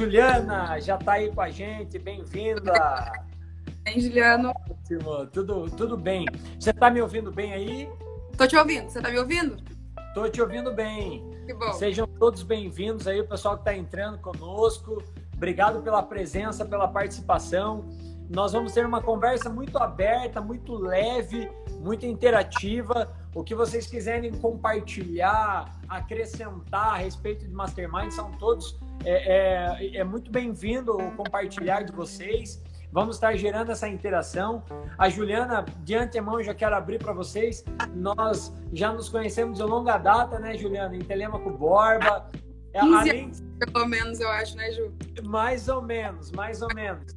Juliana já está aí com a gente, bem-vinda. Bem, Juliano. Tudo, tudo bem. Você está me ouvindo bem aí? Tô te ouvindo. Você está me ouvindo? Tô te ouvindo bem. Que bom. Sejam todos bem-vindos aí, o pessoal que está entrando conosco. Obrigado pela presença, pela participação. Nós vamos ter uma conversa muito aberta, muito leve, muito interativa. O que vocês quiserem compartilhar, acrescentar a respeito de Mastermind, são todos é, é, é muito bem-vindo o compartilhar de vocês. Vamos estar gerando essa interação. A Juliana, de antemão, já quero abrir para vocês. Nós já nos conhecemos de longa data, né, Juliana? Em Telemaco Borba. 15 Além... pelo menos, eu acho, né, Ju? Mais ou menos, mais ou menos.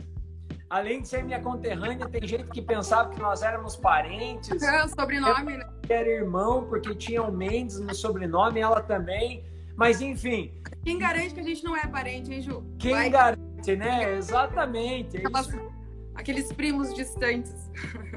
Além de ser minha conterrânea, tem gente que pensava que nós éramos parentes. É, sobrenome, né? Era irmão, porque tinha o Mendes no sobrenome, ela também. Mas, enfim. Quem garante que a gente não é parente, hein, Ju? Quem Vai. garante, né? Exatamente. É. Aqueles primos distantes.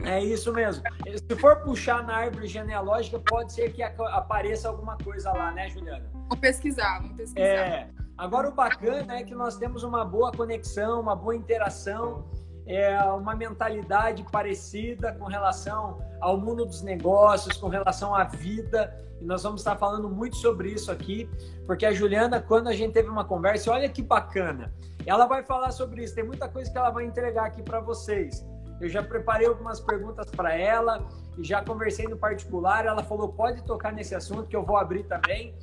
É isso mesmo. Se for puxar na árvore genealógica, pode ser que apareça alguma coisa lá, né, Juliana? Vamos pesquisar, vamos pesquisar. É. Agora, o bacana é que nós temos uma boa conexão, uma boa interação é, uma mentalidade parecida com relação ao mundo dos negócios, com relação à vida. E nós vamos estar falando muito sobre isso aqui, porque a Juliana, quando a gente teve uma conversa, olha que bacana, ela vai falar sobre isso. Tem muita coisa que ela vai entregar aqui para vocês. Eu já preparei algumas perguntas para ela e já conversei no particular. Ela falou: pode tocar nesse assunto que eu vou abrir também.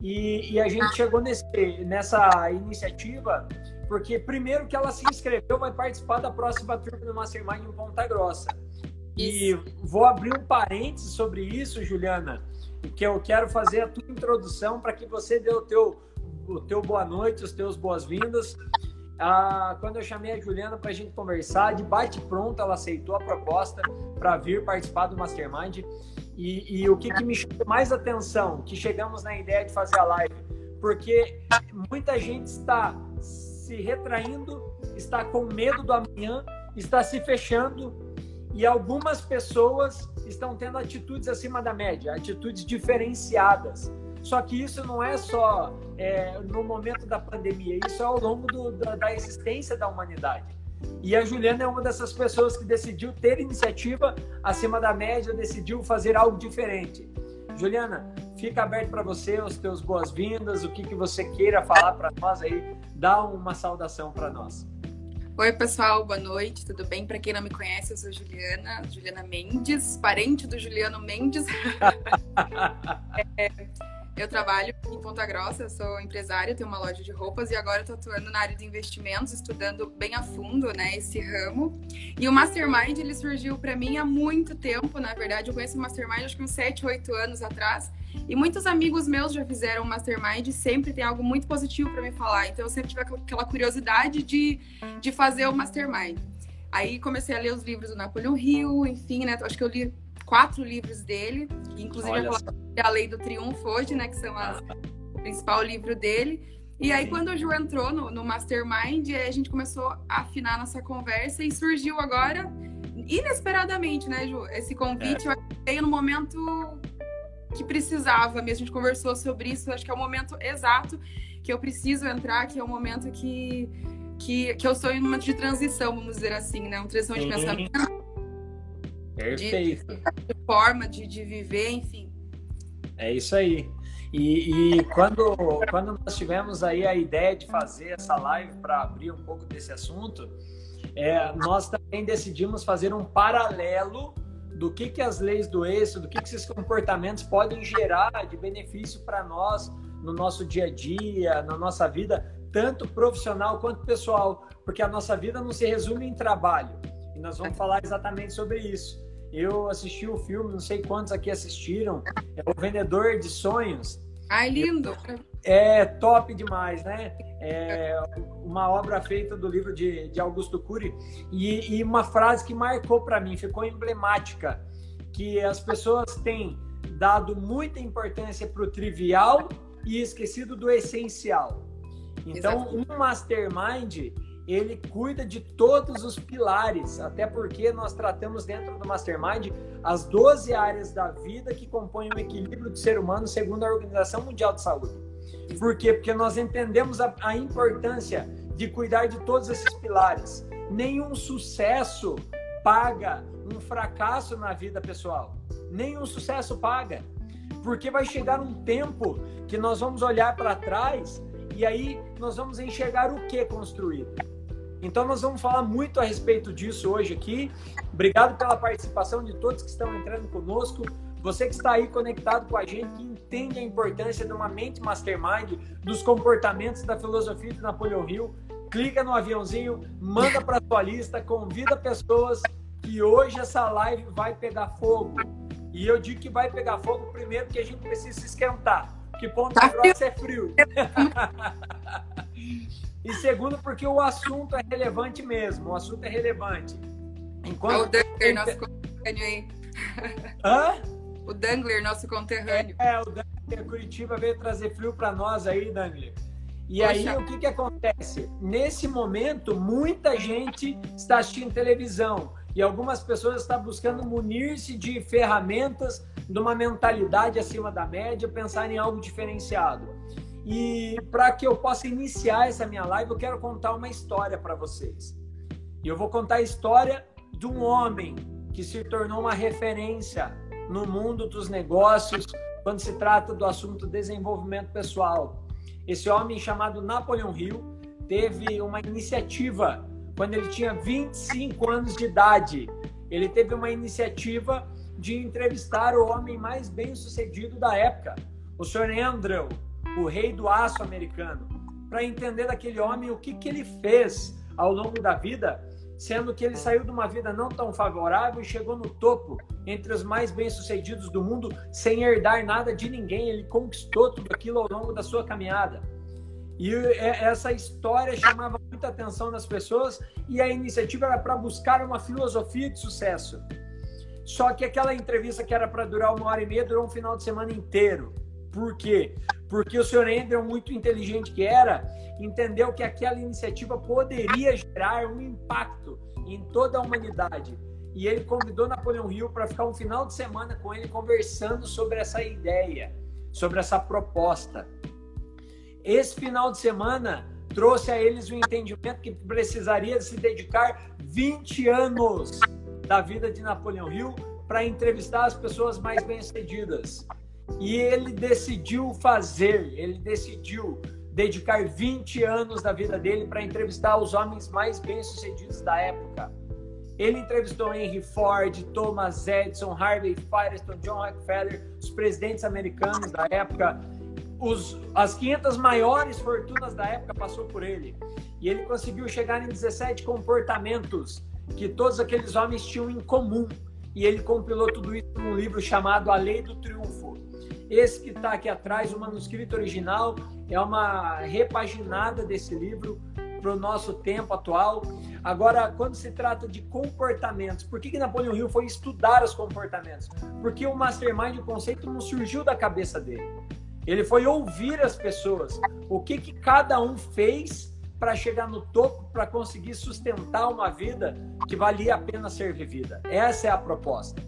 E, e a gente chegou nesse, nessa iniciativa porque primeiro que ela se inscreveu, vai participar da próxima turma do Mastermind em Ponta Grossa. E vou abrir um parênteses sobre isso, Juliana, que eu quero fazer a tua introdução para que você dê o teu, o teu boa noite, os teus boas-vindas. Ah, quando eu chamei a Juliana para a gente conversar, de bate pronto, ela aceitou a proposta para vir participar do Mastermind. E, e o que, que me chamou mais atenção, que chegamos na ideia de fazer a live, porque muita gente está se retraindo, está com medo do amanhã, está se fechando e algumas pessoas estão tendo atitudes acima da média, atitudes diferenciadas. Só que isso não é só é, no momento da pandemia, isso é ao longo do, da, da existência da humanidade. E a Juliana é uma dessas pessoas que decidiu ter iniciativa acima da média, decidiu fazer algo diferente. Juliana, fica aberto para você os teus boas-vindas, o que, que você queira falar para nós aí, dá uma saudação para nós. Oi, pessoal, boa noite, tudo bem? Para quem não me conhece, eu sou Juliana, Juliana Mendes, parente do Juliano Mendes. é, eu trabalho em Ponta Grossa, sou empresária, tenho uma loja de roupas e agora estou atuando na área de investimentos, estudando bem a fundo, né, esse ramo. E o Mastermind, ele surgiu para mim há muito tempo, na verdade, eu conheço o Mastermind acho que uns 7, 8 anos atrás. E muitos amigos meus já fizeram Mastermind e sempre tem algo muito positivo para me falar. Então eu sempre tive aquela curiosidade de, de fazer o Mastermind. Aí comecei a ler os livros do Napoleão Hill, enfim, né? Acho que eu li quatro livros dele, inclusive Olha a Lei do Triunfo hoje, né? Que são as, o principal livro dele. E aí, quando o Ju entrou no, no Mastermind, a gente começou a afinar nossa conversa e surgiu agora, inesperadamente, né, Ju? Esse convite é. veio no momento que precisava mesmo. A gente conversou sobre isso, acho que é o momento exato que eu preciso entrar, que é o momento que, que, que eu estou em um momento de transição, vamos dizer assim, né? Uma transição de pensamento Perfeito. De, de forma de, de viver, enfim. É isso aí. E, e, quando, quando nós tivemos aí a ideia de fazer essa live para abrir um pouco desse assunto, é, nós também decidimos fazer um paralelo do que, que as leis do êxito, do que, que esses comportamentos podem gerar de benefício para nós no nosso dia a dia, na nossa vida, tanto profissional quanto pessoal, porque a nossa vida não se resume em trabalho. E nós vamos falar exatamente sobre isso. Eu assisti o filme, não sei quantos aqui assistiram, é O Vendedor de Sonhos. Ai, lindo! É top demais, né? É uma obra feita do livro de, de Augusto Cury e, e uma frase que marcou para mim, ficou emblemática, que as pessoas têm dado muita importância para o trivial e esquecido do essencial. Então, Exatamente. um mastermind ele cuida de todos os pilares, até porque nós tratamos dentro do Mastermind as 12 áreas da vida que compõem o equilíbrio do ser humano segundo a Organização Mundial de Saúde. Por quê? Porque nós entendemos a, a importância de cuidar de todos esses pilares. Nenhum sucesso paga um fracasso na vida pessoal. Nenhum sucesso paga. Porque vai chegar um tempo que nós vamos olhar para trás e aí nós vamos enxergar o que construído. Então nós vamos falar muito a respeito disso hoje aqui. Obrigado pela participação de todos que estão entrando conosco. Você que está aí conectado com a gente, que entende a importância de uma mente mastermind, dos comportamentos da filosofia de Napoleão Hill, clica no aviãozinho, manda para sua lista, convida pessoas que hoje essa live vai pegar fogo. E eu digo que vai pegar fogo primeiro que a gente precisa se esquentar, que Ponta tá Grossa é frio. e segundo porque o assunto é relevante mesmo, o assunto é relevante. Enquanto... É o Dangler, nosso conterrâneo aí. Hã? O Dangler, nosso conterrâneo. É, é o Dangler Curitiba veio trazer frio para nós aí, Dangler. E Poxa. aí, o que, que acontece? Nesse momento, muita gente está assistindo televisão e algumas pessoas estão buscando munir-se de ferramentas, de uma mentalidade acima da média, pensar em algo diferenciado. E para que eu possa iniciar essa minha live, eu quero contar uma história para vocês. E eu vou contar a história de um homem que se tornou uma referência no mundo dos negócios quando se trata do assunto desenvolvimento pessoal. Esse homem chamado Napoleão Hill teve uma iniciativa quando ele tinha 25 anos de idade. Ele teve uma iniciativa de entrevistar o homem mais bem-sucedido da época, o Sr. Andrew, o rei do aço americano, para entender daquele homem o que, que ele fez ao longo da vida, sendo que ele saiu de uma vida não tão favorável e chegou no topo, entre os mais bem-sucedidos do mundo, sem herdar nada de ninguém. Ele conquistou tudo aquilo ao longo da sua caminhada. E essa história chamava muita atenção das pessoas e a iniciativa era para buscar uma filosofia de sucesso. Só que aquela entrevista que era para durar uma hora e meia durou um final de semana inteiro. Por quê? Porque o senhor Andrew, muito inteligente que era, entendeu que aquela iniciativa poderia gerar um impacto em toda a humanidade. E ele convidou Napoleão Hill para ficar um final de semana com ele conversando sobre essa ideia, sobre essa proposta. Esse final de semana trouxe a eles o entendimento que precisaria se dedicar 20 anos da vida de Napoleão Hill para entrevistar as pessoas mais bem-sucedidas. E ele decidiu fazer, ele decidiu dedicar 20 anos da vida dele para entrevistar os homens mais bem-sucedidos da época. Ele entrevistou Henry Ford, Thomas Edison, Harvey Firestone, John Rockefeller, os presidentes americanos da época. Os, as 500 maiores fortunas da época passou por ele. E ele conseguiu chegar em 17 comportamentos que todos aqueles homens tinham em comum. E ele compilou tudo isso num livro chamado A Lei do Triunfo. Esse que está aqui atrás, o manuscrito original, é uma repaginada desse livro para o nosso tempo atual. Agora, quando se trata de comportamentos, por que, que Napoleão Hill foi estudar os comportamentos? Porque o mastermind, o conceito, não surgiu da cabeça dele. Ele foi ouvir as pessoas, o que, que cada um fez para chegar no topo, para conseguir sustentar uma vida que valia a pena ser vivida. Essa é a proposta.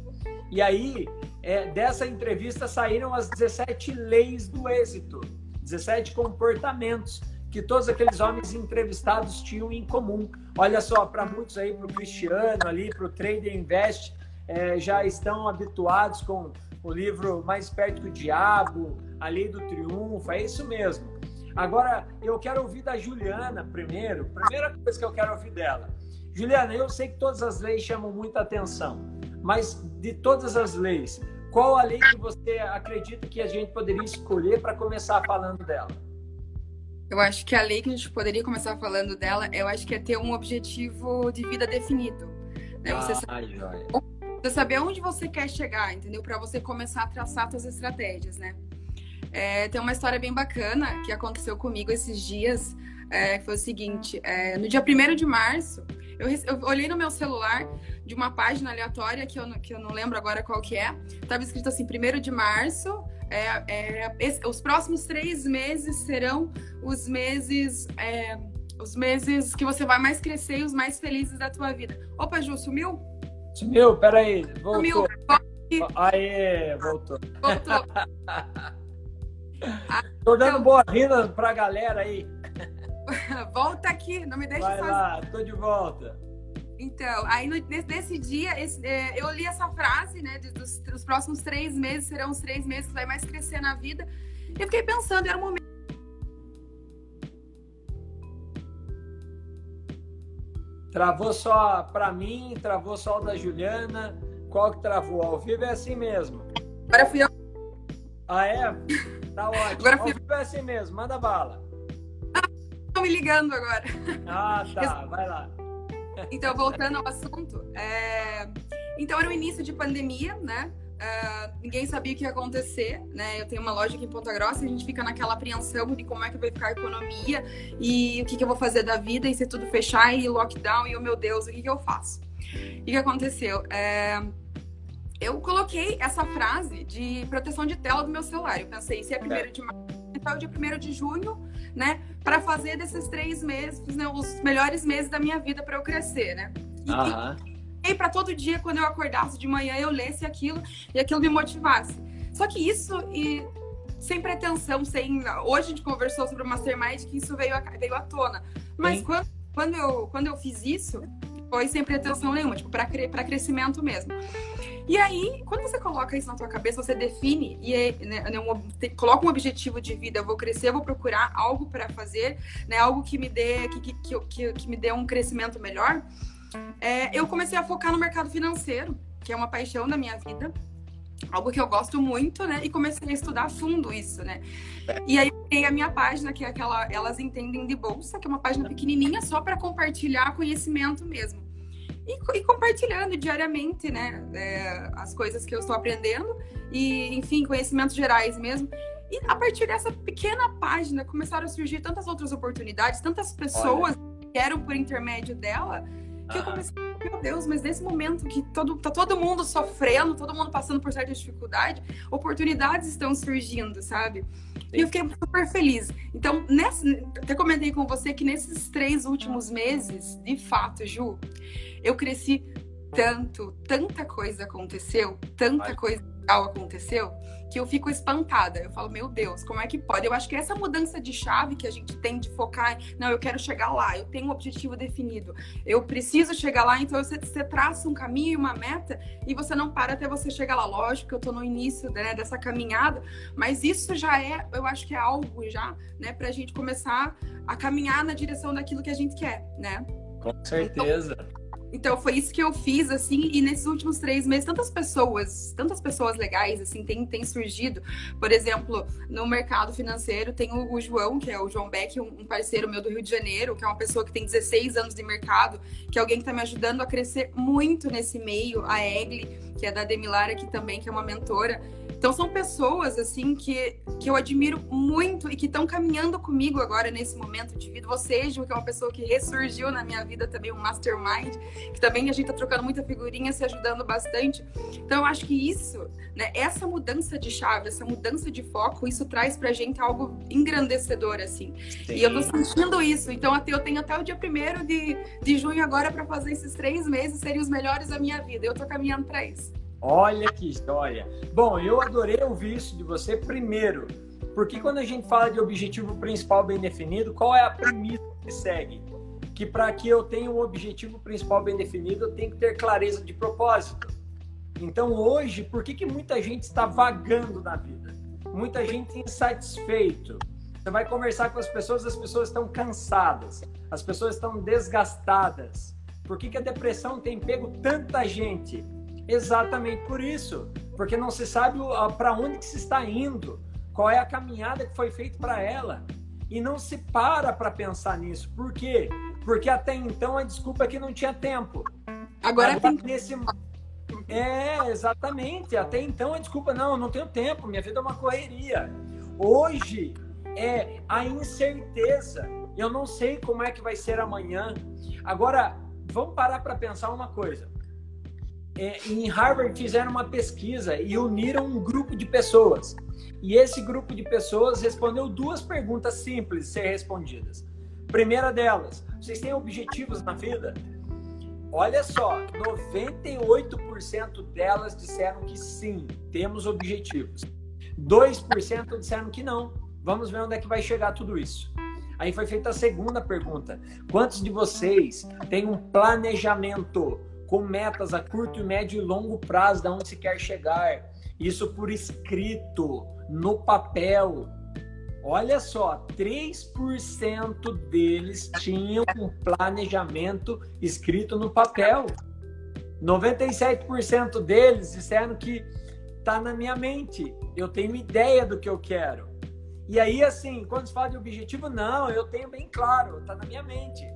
E aí, é, dessa entrevista saíram as 17 leis do êxito, 17 comportamentos que todos aqueles homens entrevistados tinham em comum. Olha só, para muitos aí, para o Cristiano ali, para o Trader Invest, é, já estão habituados com o livro Mais Perto que o Diabo, A Lei do Triunfo, é isso mesmo. Agora, eu quero ouvir da Juliana primeiro, primeira coisa que eu quero ouvir dela. Juliana, eu sei que todas as leis chamam muita atenção, mas de todas as leis, qual a lei que você acredita que a gente poderia escolher para começar falando dela? Eu acho que a lei que a gente poderia começar falando dela, eu acho que é ter um objetivo de vida definido. Né? Você, ah, sabe, você saber onde você quer chegar, entendeu? Para você começar a traçar suas estratégias, né? É, tem uma história bem bacana que aconteceu comigo esses dias. É, foi o seguinte: é, no dia 1 de março, eu, eu, olhei no meu celular de uma página aleatória que eu, que eu não lembro agora qual que é. Tava escrito assim: 1 de março, é, é, esse, os próximos três meses serão os meses. É, os meses que você vai mais crescer e os mais felizes da tua vida. Opa, Ju, sumiu? Sumiu, peraí, voltou. Sumiu. Aê, voltou. Voltou. Tô dando então, boa-vinda pra galera aí. volta aqui, não me deixa Vai lá, tô de volta. Então, aí no, nesse, dia, esse, é, eu li essa frase, né? De, dos, dos, próximos três meses serão os três meses que vai mais crescer na vida. E eu fiquei pensando, era um momento. Travou só para mim, travou só o da Juliana. Qual que travou? Ao vivo é assim mesmo. Agora fui eu. Ah, é? Tá ótimo. Agora fui... Ao vivo é assim mesmo, manda bala. Ah, estão me ligando agora. Ah, tá, vai lá. Então, voltando ao assunto, é... então era o início de pandemia, né? Uh, ninguém sabia o que ia acontecer, né? Eu tenho uma loja aqui em Ponta Grossa e a gente fica naquela apreensão de como é que vai ficar a economia e o que, que eu vou fazer da vida e se tudo fechar e lockdown e, oh meu Deus, o que, que eu faço? E o que aconteceu? É... Eu coloquei essa frase de proteção de tela do meu celular. Eu pensei, se é primeiro de março, então é o dia primeiro de junho, né? Para fazer desses três meses, né, os melhores meses da minha vida para eu crescer, né? E, uhum. e para todo dia, quando eu acordasse de manhã, eu lesse aquilo e aquilo me motivasse. Só que isso e sem pretensão, sem. Hoje a gente conversou sobre o Mastermind que isso veio, veio à tona. Mas quando, quando, eu, quando eu fiz isso, foi sem pretensão nenhuma, tipo, para crescimento mesmo. E aí, quando você coloca isso na tua cabeça, você define e é, né, né um, coloca um objetivo de vida, eu vou crescer, eu vou procurar algo para fazer, né, algo que me dê que, que, que, que me dê um crescimento melhor. É, eu comecei a focar no mercado financeiro, que é uma paixão da minha vida algo que eu gosto muito, né? E comecei a estudar a fundo isso, né? E aí criei a minha página, que é aquela Elas Entendem de Bolsa, que é uma página pequenininha só para compartilhar conhecimento mesmo e, e compartilhando diariamente, né, é, as coisas que eu estou aprendendo e, enfim, conhecimentos gerais mesmo. E a partir dessa pequena página começaram a surgir tantas outras oportunidades, tantas pessoas Olha. que eram por intermédio dela, que eu comecei, meu Deus, mas nesse momento que todo, tá todo mundo sofrendo, todo mundo passando por certa dificuldade, oportunidades estão surgindo, sabe? E eu fiquei super feliz. Então, nesse, até comentei com você que nesses três últimos meses, de fato, Ju, eu cresci tanto, tanta coisa aconteceu, tanta Ai. coisa legal aconteceu, que eu fico espantada. Eu falo, meu Deus, como é que pode? Eu acho que essa mudança de chave que a gente tem de focar, não, eu quero chegar lá, eu tenho um objetivo definido, eu preciso chegar lá, então você, você traça um caminho e uma meta e você não para até você chegar lá. Lógico que eu tô no início né, dessa caminhada, mas isso já é, eu acho que é algo já, né, pra gente começar a caminhar na direção daquilo que a gente quer, né? Com certeza. Então, então foi isso que eu fiz, assim, e nesses últimos três meses, tantas pessoas, tantas pessoas legais, assim, têm tem surgido. Por exemplo, no mercado financeiro tem o, o João, que é o João Beck, um, parceiro meu do Rio de Janeiro, que é uma pessoa que tem 16 anos de mercado, que é alguém que está me ajudando a crescer muito nesse meio, a Egli, que é da Demilar aqui também, que é uma mentora. Então são pessoas assim que, que eu admiro muito e que estão caminhando comigo agora nesse momento de vida. Você, Ju, que é uma pessoa que ressurgiu na minha vida também, um mastermind, que também a gente tá trocando muita figurinha, se ajudando bastante. Então eu acho que isso, né, essa mudança de chave, essa mudança de foco, isso traz pra gente algo engrandecedor, assim. Sim. E eu tô sentindo isso. Então eu tenho até o dia primeiro de, de junho agora para fazer esses três meses serem os melhores da minha vida. Eu tô caminhando para isso. Olha que história. Bom, eu adorei ouvir isso de você primeiro, porque quando a gente fala de objetivo principal bem definido, qual é a premissa que segue? Que para que eu tenha um objetivo principal bem definido, eu tenho que ter clareza de propósito. Então hoje, por que, que muita gente está vagando na vida? Muita gente insatisfeito. Você vai conversar com as pessoas, as pessoas estão cansadas, as pessoas estão desgastadas. Por que, que a depressão tem pego tanta gente? Exatamente por isso, porque não se sabe para onde que se está indo, qual é a caminhada que foi feita para ela e não se para para pensar nisso. Por quê? Porque até então a desculpa é que não tinha tempo. Agora, Agora tem nesse é, exatamente. Até então a desculpa não, não tenho tempo, minha vida é uma correria. Hoje é a incerteza. Eu não sei como é que vai ser amanhã. Agora, vamos parar para pensar uma coisa é, em Harvard fizeram uma pesquisa e uniram um grupo de pessoas. E esse grupo de pessoas respondeu duas perguntas simples de ser respondidas. Primeira delas, vocês têm objetivos na vida? Olha só, 98% delas disseram que sim, temos objetivos. 2% disseram que não. Vamos ver onde é que vai chegar tudo isso. Aí foi feita a segunda pergunta: quantos de vocês têm um planejamento com metas a curto, médio e longo prazo, de onde se quer chegar? Isso por escrito, no papel. Olha só, 3% deles tinham um planejamento escrito no papel. 97% deles disseram que está na minha mente. Eu tenho ideia do que eu quero. E aí, assim, quando se fala de objetivo, não, eu tenho bem claro, está na minha mente.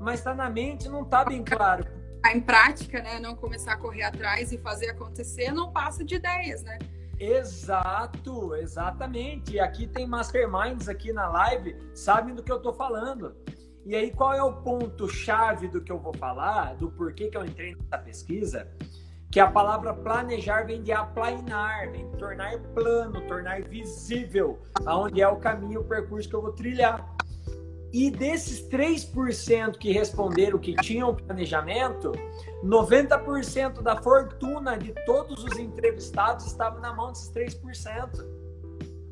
Mas está na mente não está bem claro. Em prática, né? Não começar a correr atrás e fazer acontecer, não passa de ideias, né? Exato, exatamente. E aqui tem masterminds aqui na live, sabem do que eu estou falando. E aí, qual é o ponto-chave do que eu vou falar, do porquê que eu entrei nessa pesquisa? Que a palavra planejar vem de aplainar, vem de tornar plano, tornar visível aonde é o caminho, o percurso que eu vou trilhar. E desses 3% que responderam que tinham planejamento, 90% da fortuna de todos os entrevistados estava na mão desses 3%.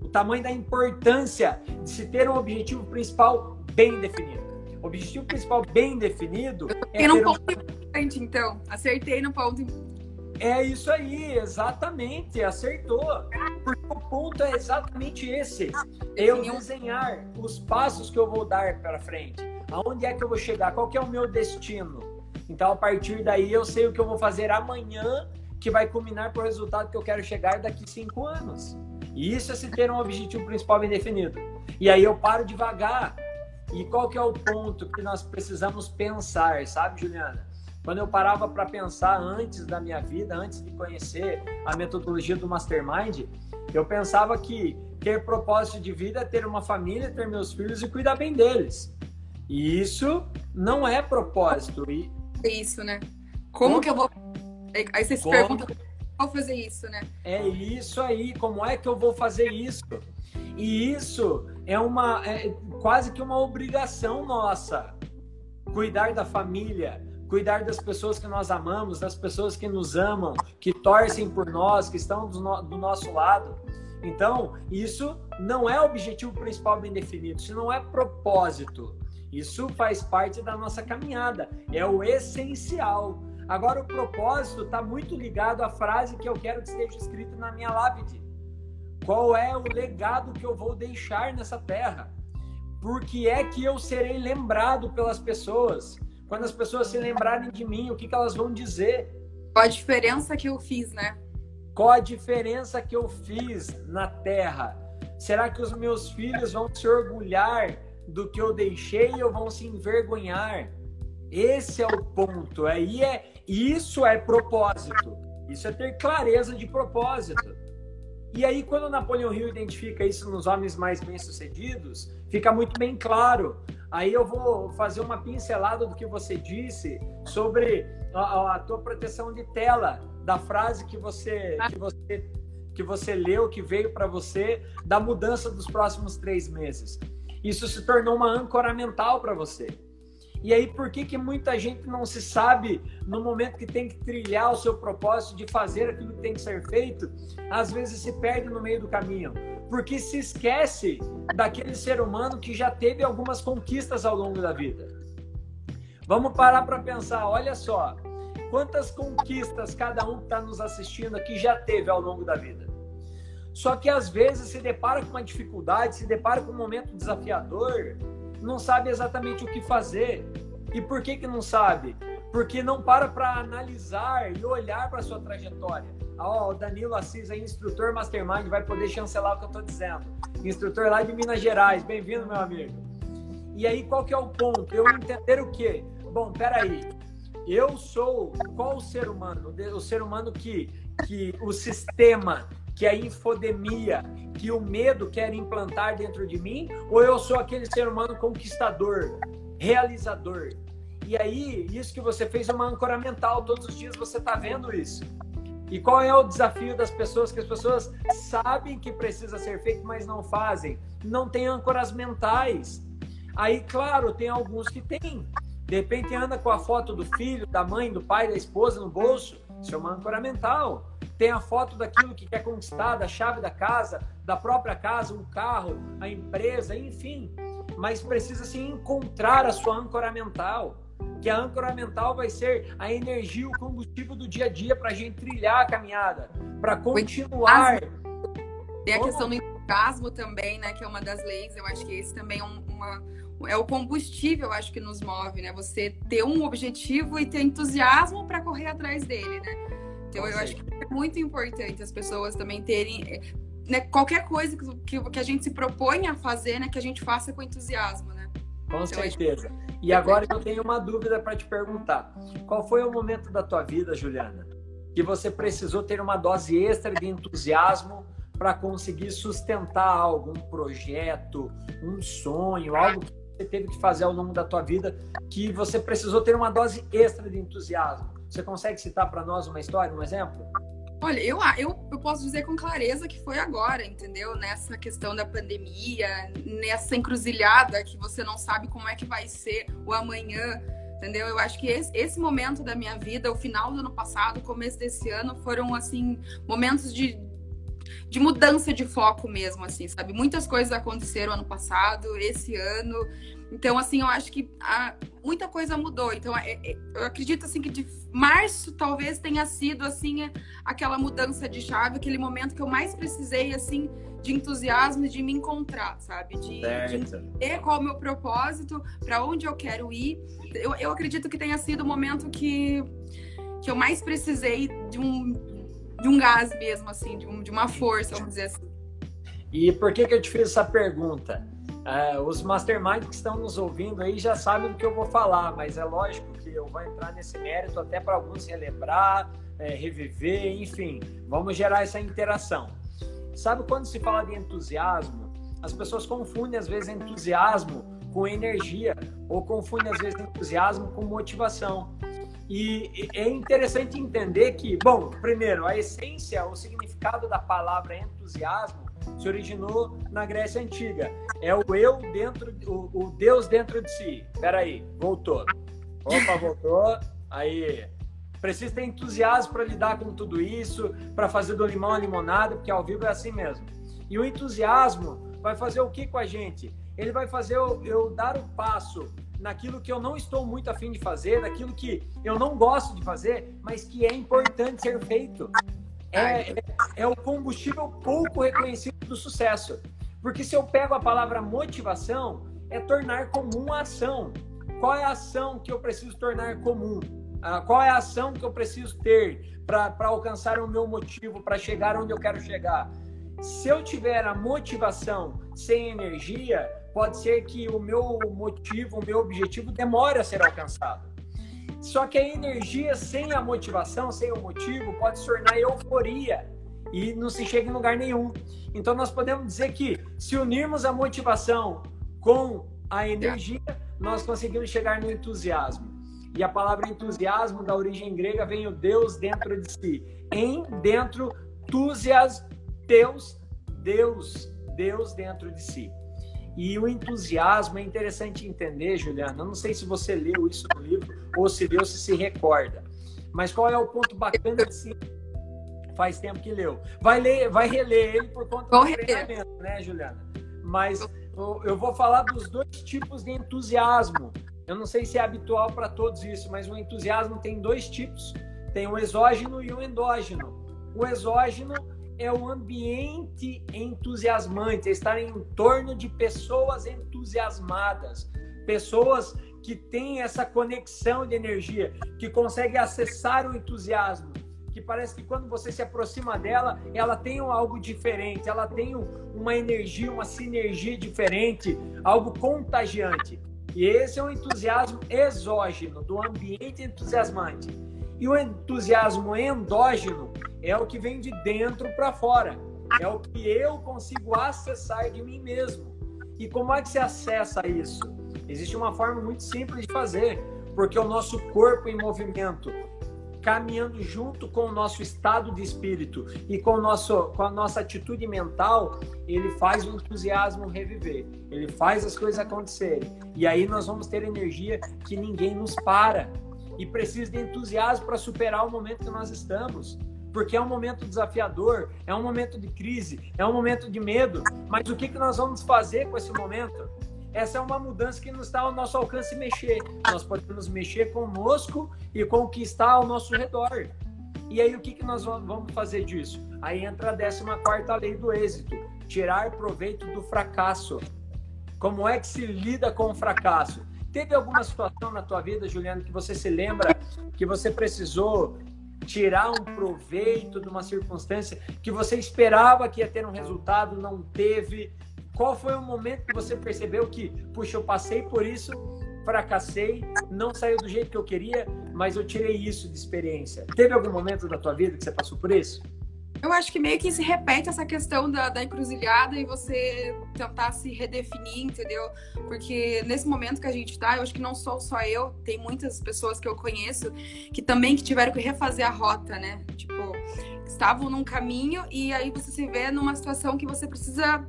O tamanho da importância de se ter um objetivo principal bem definido. O objetivo principal bem definido é. Um ponto importante, então. Acertei no ponto é isso aí, exatamente, acertou. Porque o ponto é exatamente esse. Eu desenhar os passos que eu vou dar para frente. Aonde é que eu vou chegar? Qual é o meu destino? Então, a partir daí, eu sei o que eu vou fazer amanhã, que vai culminar para o resultado que eu quero chegar daqui cinco anos. E isso é se ter um objetivo principal bem definido. E aí eu paro devagar e qual que é o ponto que nós precisamos pensar, sabe, Juliana? Quando eu parava para pensar antes da minha vida, antes de conhecer a metodologia do Mastermind, eu pensava que ter propósito de vida é ter uma família, ter meus filhos e cuidar bem deles. E isso não é propósito. E... É isso, né? Como, como que eu vou. Aí você se como... pergunta como fazer isso, né? É isso aí, como é que eu vou fazer isso? E isso é uma é quase que uma obrigação nossa. Cuidar da família, cuidar das pessoas que nós amamos, das pessoas que nos amam, que torcem por nós, que estão do, no, do nosso lado. Então, isso não é objetivo principal bem definido, isso não é propósito. Isso faz parte da nossa caminhada, é o essencial. Agora, o propósito está muito ligado à frase que eu quero que esteja escrita na minha lápide. Qual é o legado que eu vou deixar nessa terra? Por que é que eu serei lembrado pelas pessoas? Quando as pessoas se lembrarem de mim, o que, que elas vão dizer? Qual a diferença que eu fiz, né? Qual a diferença que eu fiz na terra? Será que os meus filhos vão se orgulhar do que eu deixei ou vão se envergonhar? Esse é o ponto. Aí é isso é propósito. Isso é ter clareza de propósito. E aí, quando Napoleão Hill identifica isso nos homens mais bem-sucedidos, fica muito bem claro. Aí eu vou fazer uma pincelada do que você disse sobre a, a tua proteção de tela, da frase que você, que você, que você leu, que veio para você, da mudança dos próximos três meses. Isso se tornou uma âncora mental para você. E aí, por que, que muita gente não se sabe no momento que tem que trilhar o seu propósito de fazer aquilo que tem que ser feito? Às vezes se perde no meio do caminho, porque se esquece daquele ser humano que já teve algumas conquistas ao longo da vida. Vamos parar para pensar, olha só, quantas conquistas cada um que está nos assistindo aqui já teve ao longo da vida. Só que às vezes se depara com uma dificuldade, se depara com um momento desafiador não sabe exatamente o que fazer. E por que, que não sabe? Porque não para para analisar e olhar para a sua trajetória. Ó, oh, o Danilo Assis é instrutor Mastermind, vai poder chancelar o que eu estou dizendo. Instrutor lá de Minas Gerais, bem-vindo, meu amigo. E aí, qual que é o ponto? Eu entender o quê? Bom, peraí. Eu sou qual o ser humano? O ser humano que, que o sistema que a infodemia, que o medo quer implantar dentro de mim, ou eu sou aquele ser humano conquistador, realizador? E aí, isso que você fez é uma âncora mental, todos os dias você está vendo isso. E qual é o desafio das pessoas? Que as pessoas sabem que precisa ser feito, mas não fazem. Não tem âncoras mentais. Aí, claro, tem alguns que têm. De repente anda com a foto do filho, da mãe, do pai, da esposa no bolso. Isso é uma âncora mental tem a foto daquilo que quer conquistar, da chave da casa, da própria casa, um carro, a empresa, enfim. mas precisa se encontrar a sua âncora mental. Que a âncora mental vai ser a energia, o combustível do dia a dia para a gente trilhar a caminhada, para continuar. Tem a questão do entusiasmo também, né? Que é uma das leis. Eu acho que esse também é uma, é o combustível, acho que nos move, né? Você ter um objetivo e ter entusiasmo para correr atrás dele, né? Então eu acho que é muito importante as pessoas também terem eh, né, qualquer coisa que, que a gente se propõe a fazer, né, que a gente faça com entusiasmo, né? Com então, certeza. E agora eu tenho uma dúvida para te perguntar. Qual foi o momento da tua vida, Juliana, que você precisou ter uma dose extra de entusiasmo para conseguir sustentar algo, um projeto, um sonho, algo que você teve que fazer ao longo da tua vida que você precisou ter uma dose extra de entusiasmo? Você consegue citar para nós uma história, um exemplo? Olha, eu, eu, eu posso dizer com clareza que foi agora, entendeu? Nessa questão da pandemia, nessa encruzilhada que você não sabe como é que vai ser o amanhã, entendeu? Eu acho que esse, esse momento da minha vida, o final do ano passado, o começo desse ano, foram, assim, momentos de, de mudança de foco mesmo, assim, sabe? Muitas coisas aconteceram ano passado, esse ano, então, assim, eu acho que a, muita coisa mudou. Então, é, é, eu acredito, assim, que de março talvez tenha sido, assim, aquela mudança de chave, aquele momento que eu mais precisei, assim, de entusiasmo e de me encontrar, sabe? De, de entender qual é o meu propósito, para onde eu quero ir. Eu, eu acredito que tenha sido o momento que, que eu mais precisei de um, de um gás mesmo, assim, de, um, de uma força, vamos dizer assim. E por que, que eu te fiz essa pergunta? É, os masterminds que estão nos ouvindo aí já sabem do que eu vou falar, mas é lógico que eu vou entrar nesse mérito até para alguns relembrar, é, reviver, enfim, vamos gerar essa interação. Sabe quando se fala de entusiasmo, as pessoas confundem às vezes entusiasmo com energia ou confundem às vezes entusiasmo com motivação. E é interessante entender que, bom, primeiro, a essência, o significado da palavra entusiasmo se originou na Grécia Antiga. É o eu dentro, o, o Deus dentro de si. Peraí, voltou. Opa, voltou. Aí. Precisa ter entusiasmo para lidar com tudo isso, para fazer do limão a limonada, porque ao vivo é assim mesmo. E o entusiasmo vai fazer o que com a gente? Ele vai fazer eu, eu dar o passo naquilo que eu não estou muito afim de fazer, naquilo que eu não gosto de fazer, mas que é importante ser feito é, é, é o combustível pouco reconhecido do sucesso. Porque se eu pego a palavra motivação, é tornar comum a ação. Qual é a ação que eu preciso tornar comum? Ah, qual é a ação que eu preciso ter para alcançar o meu motivo, para chegar onde eu quero chegar? Se eu tiver a motivação sem energia, pode ser que o meu motivo, o meu objetivo demore a ser alcançado. Só que a energia sem a motivação, sem o motivo, pode se tornar euforia e não se chega em lugar nenhum. Então nós podemos dizer que se unirmos a motivação com a energia, nós conseguimos chegar no entusiasmo. E a palavra entusiasmo da origem grega vem o Deus dentro de si. Em dentro, tusias, Deus, Deus, Deus dentro de si. E o entusiasmo é interessante entender, Juliana. Eu não sei se você leu isso no livro ou se leu, se se recorda. Mas qual é o ponto bacana de se faz tempo que leu? Vai ler, vai reler ele por conta do treinamento, né, Juliana? Mas eu vou falar dos dois tipos de entusiasmo. Eu não sei se é habitual para todos isso, mas o entusiasmo tem dois tipos: tem o exógeno e o endógeno. O exógeno é o ambiente entusiasmante, é estar em torno de pessoas entusiasmadas, pessoas que têm essa conexão de energia, que conseguem acessar o entusiasmo, que parece que quando você se aproxima dela, ela tem algo diferente, ela tem uma energia, uma sinergia diferente, algo contagiante. E esse é o entusiasmo exógeno, do ambiente entusiasmante. E o entusiasmo endógeno é o que vem de dentro para fora. É o que eu consigo acessar de mim mesmo. E como é que se acessa isso? Existe uma forma muito simples de fazer, porque o nosso corpo em movimento, caminhando junto com o nosso estado de espírito e com, o nosso, com a nossa atitude mental, ele faz o entusiasmo reviver, ele faz as coisas acontecerem. E aí nós vamos ter energia que ninguém nos para. E precisa de entusiasmo para superar o momento que nós estamos porque é um momento desafiador, é um momento de crise, é um momento de medo. Mas o que, que nós vamos fazer com esse momento? essa é uma mudança que não está ao nosso alcance mexer. Nós podemos mexer conosco e com o que está ao nosso redor. E aí, o que, que nós vamos fazer disso? Aí entra a 14 lei do êxito: tirar proveito do fracasso. Como é que se lida com o fracasso? Teve alguma situação na tua vida, Juliano, que você se lembra que você precisou tirar um proveito de uma circunstância que você esperava que ia ter um resultado, não teve? Qual foi o momento que você percebeu que, puxa, eu passei por isso, fracassei, não saiu do jeito que eu queria, mas eu tirei isso de experiência? Teve algum momento da tua vida que você passou por isso? Eu acho que meio que se repete essa questão da, da encruzilhada e você tentar se redefinir, entendeu? Porque nesse momento que a gente tá, eu acho que não sou só eu, tem muitas pessoas que eu conheço que também que tiveram que refazer a rota, né? Tipo, estavam num caminho e aí você se vê numa situação que você precisa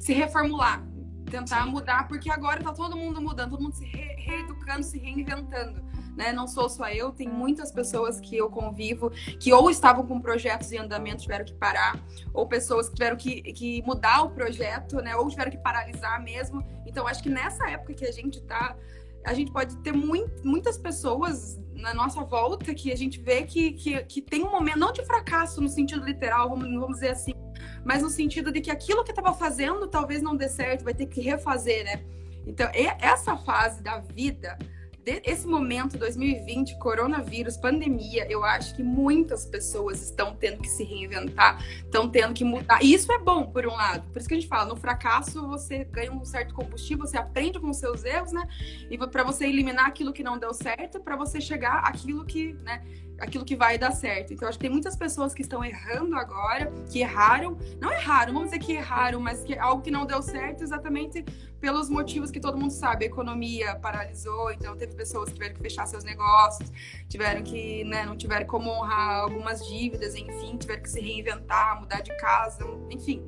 se reformular, tentar Sim. mudar, porque agora tá todo mundo mudando, todo mundo se re reeducando, se reinventando né? Não sou só eu, tem muitas pessoas que eu convivo que ou estavam com projetos em andamento, tiveram que parar, ou pessoas que tiveram que, que mudar o projeto, né? Ou tiveram que paralisar mesmo. Então, acho que nessa época que a gente está a gente pode ter muito, muitas pessoas na nossa volta que a gente vê que, que, que tem um momento, não de fracasso no sentido literal, vamos, vamos dizer assim, mas no sentido de que aquilo que estava fazendo talvez não dê certo, vai ter que refazer, né? Então, essa fase da vida, esse momento 2020, coronavírus, pandemia, eu acho que muitas pessoas estão tendo que se reinventar, estão tendo que mudar. E isso é bom, por um lado. Por isso que a gente fala, no fracasso você ganha um certo combustível, você aprende com os seus erros, né? E para você eliminar aquilo que não deu certo, para você chegar aquilo que, né? Aquilo que vai dar certo. Então, acho que tem muitas pessoas que estão errando agora, que erraram, não erraram, vamos dizer que erraram, mas que algo que não deu certo exatamente pelos motivos que todo mundo sabe. A economia paralisou, então teve pessoas que tiveram que fechar seus negócios, tiveram que, né, não tiveram como honrar algumas dívidas, enfim, tiveram que se reinventar, mudar de casa, enfim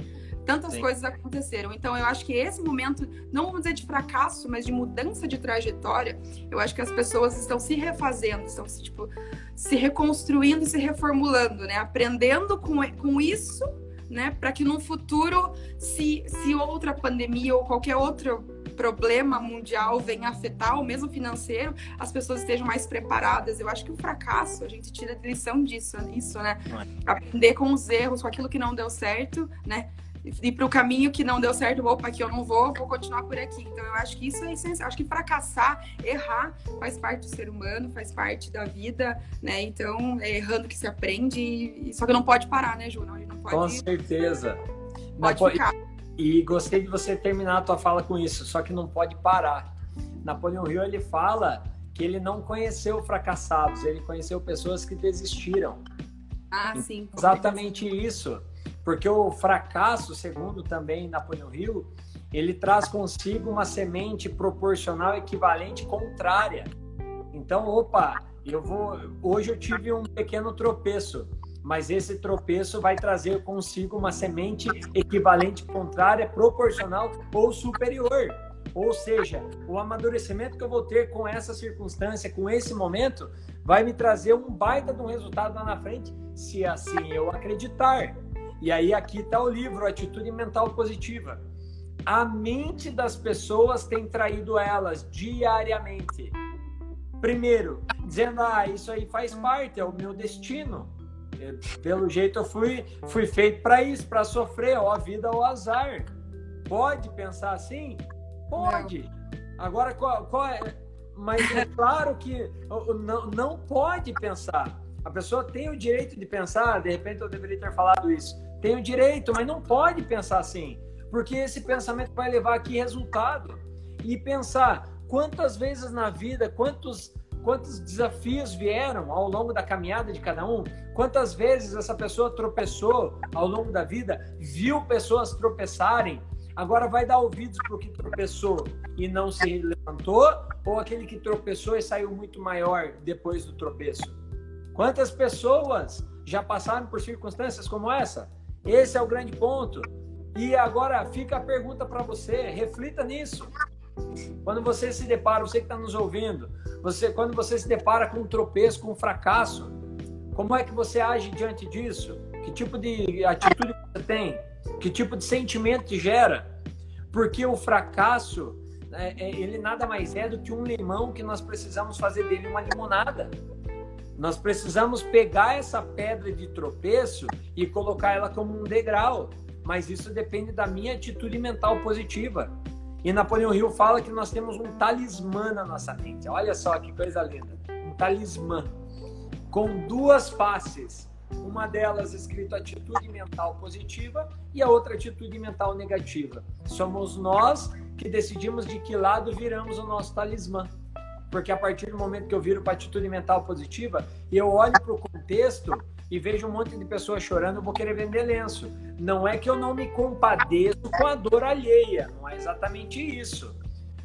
Tantas Sim. coisas aconteceram. Então, eu acho que esse momento, não vamos dizer de fracasso, mas de mudança de trajetória, eu acho que as pessoas estão se refazendo, estão se, tipo, se reconstruindo se reformulando, né? Aprendendo com, com isso, né? Para que no futuro, se, se outra pandemia ou qualquer outro problema mundial venha afetar, ou mesmo financeiro, as pessoas estejam mais preparadas. Eu acho que o fracasso, a gente tira lição disso, isso, né? É. Aprender com os erros, com aquilo que não deu certo, né? Ir para o caminho que não deu certo, opa, aqui eu não vou, vou continuar por aqui. Então, eu acho que isso é essencial. Acho que fracassar, errar, faz parte do ser humano, faz parte da vida, né? Então, é errando que se aprende, e... só que não pode parar, né, Ju? Não, não pode... Com certeza. Pode, pode ficar. E gostei de você terminar a tua fala com isso, só que não pode parar. Napoleão Hill, ele fala que ele não conheceu fracassados, ele conheceu pessoas que desistiram. Ah, sim. Exatamente isso. Porque o fracasso, segundo também Napoleão Hill, ele traz consigo uma semente proporcional equivalente contrária. Então, opa, eu vou. Hoje eu tive um pequeno tropeço, mas esse tropeço vai trazer consigo uma semente equivalente contrária, proporcional ou superior. Ou seja, o amadurecimento que eu vou ter com essa circunstância, com esse momento, vai me trazer um baita de um resultado lá na frente, se assim eu acreditar. E aí aqui está o livro, Atitude Mental Positiva. A mente das pessoas tem traído elas diariamente. Primeiro, dizendo, ah, isso aí faz parte, é o meu destino. Pelo jeito eu fui, fui feito para isso, para sofrer, ó, a vida ou azar. Pode pensar assim? Pode. Agora, qual, qual é? Mas é claro que não, não pode pensar. A pessoa tem o direito de pensar, de repente eu deveria ter falado isso. Tem o direito, mas não pode pensar assim, porque esse pensamento vai levar aqui resultado. E pensar quantas vezes na vida, quantos quantos desafios vieram ao longo da caminhada de cada um, quantas vezes essa pessoa tropeçou ao longo da vida, viu pessoas tropeçarem, agora vai dar ouvidos para o que tropeçou e não se levantou, ou aquele que tropeçou e saiu muito maior depois do tropeço. Quantas pessoas já passaram por circunstâncias como essa? Esse é o grande ponto. E agora fica a pergunta para você, reflita nisso. Quando você se depara, você que está nos ouvindo, você, quando você se depara com um tropeço, com um fracasso, como é que você age diante disso? Que tipo de atitude você tem? Que tipo de sentimento te gera? Porque o fracasso é, é, ele nada mais é do que um limão que nós precisamos fazer dele uma limonada. Nós precisamos pegar essa pedra de tropeço e colocar ela como um degrau. Mas isso depende da minha atitude mental positiva. E Napoleão Hill fala que nós temos um talismã na nossa mente. Olha só que coisa linda. Um talismã com duas faces. Uma delas escrito atitude mental positiva e a outra atitude mental negativa. Somos nós que decidimos de que lado viramos o nosso talismã. Porque a partir do momento que eu viro para atitude mental positiva, eu olho para o contexto e vejo um monte de pessoas chorando, eu vou querer vender lenço. Não é que eu não me compadeço com a dor alheia, não é exatamente isso.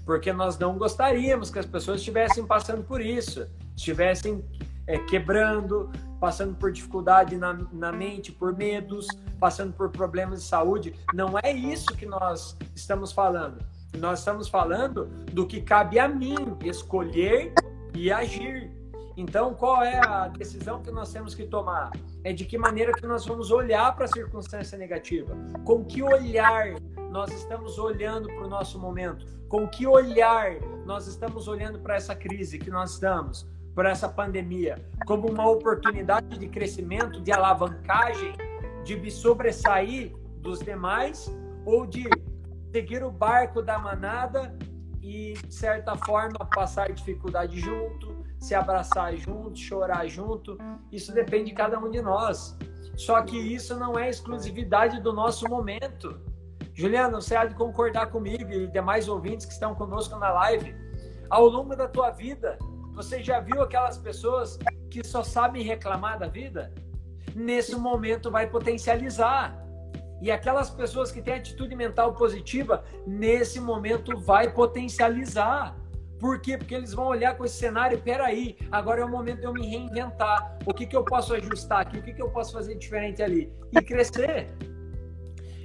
Porque nós não gostaríamos que as pessoas estivessem passando por isso, estivessem é, quebrando, passando por dificuldade na, na mente, por medos, passando por problemas de saúde. Não é isso que nós estamos falando. Nós estamos falando do que cabe a mim escolher e agir. Então, qual é a decisão que nós temos que tomar? É de que maneira que nós vamos olhar para a circunstância negativa? Com que olhar nós estamos olhando para o nosso momento? Com que olhar nós estamos olhando para essa crise que nós estamos, para essa pandemia? Como uma oportunidade de crescimento, de alavancagem, de sobressair dos demais ou de seguir o barco da manada e, de certa forma, passar dificuldade junto, se abraçar junto, chorar junto. Isso depende de cada um de nós. Só que isso não é exclusividade do nosso momento. Juliana, você há de concordar comigo e demais ouvintes que estão conosco na live. Ao longo da tua vida, você já viu aquelas pessoas que só sabem reclamar da vida? Nesse momento vai potencializar. E aquelas pessoas que têm atitude mental positiva, nesse momento vai potencializar. Por quê? Porque eles vão olhar com esse cenário, peraí, agora é o momento de eu me reinventar. O que, que eu posso ajustar aqui? O que, que eu posso fazer diferente ali? E crescer.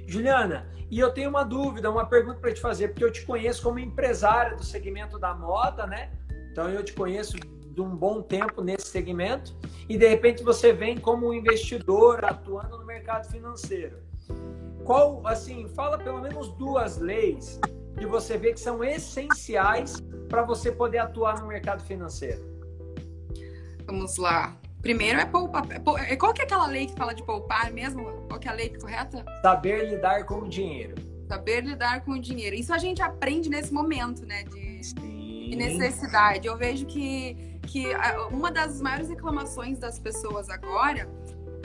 Juliana, e eu tenho uma dúvida, uma pergunta para te fazer, porque eu te conheço como empresária do segmento da moda, né? Então eu te conheço de um bom tempo nesse segmento e de repente você vem como um investidor atuando no mercado financeiro. Qual, assim, fala pelo menos duas leis que você vê que são essenciais para você poder atuar no mercado financeiro? Vamos lá. Primeiro é poupar. É, qual que é aquela lei que fala de poupar mesmo? Qual que é a lei correta? Saber lidar com o dinheiro. Saber lidar com o dinheiro. Isso a gente aprende nesse momento, né? De, de necessidade. Eu vejo que, que uma das maiores reclamações das pessoas agora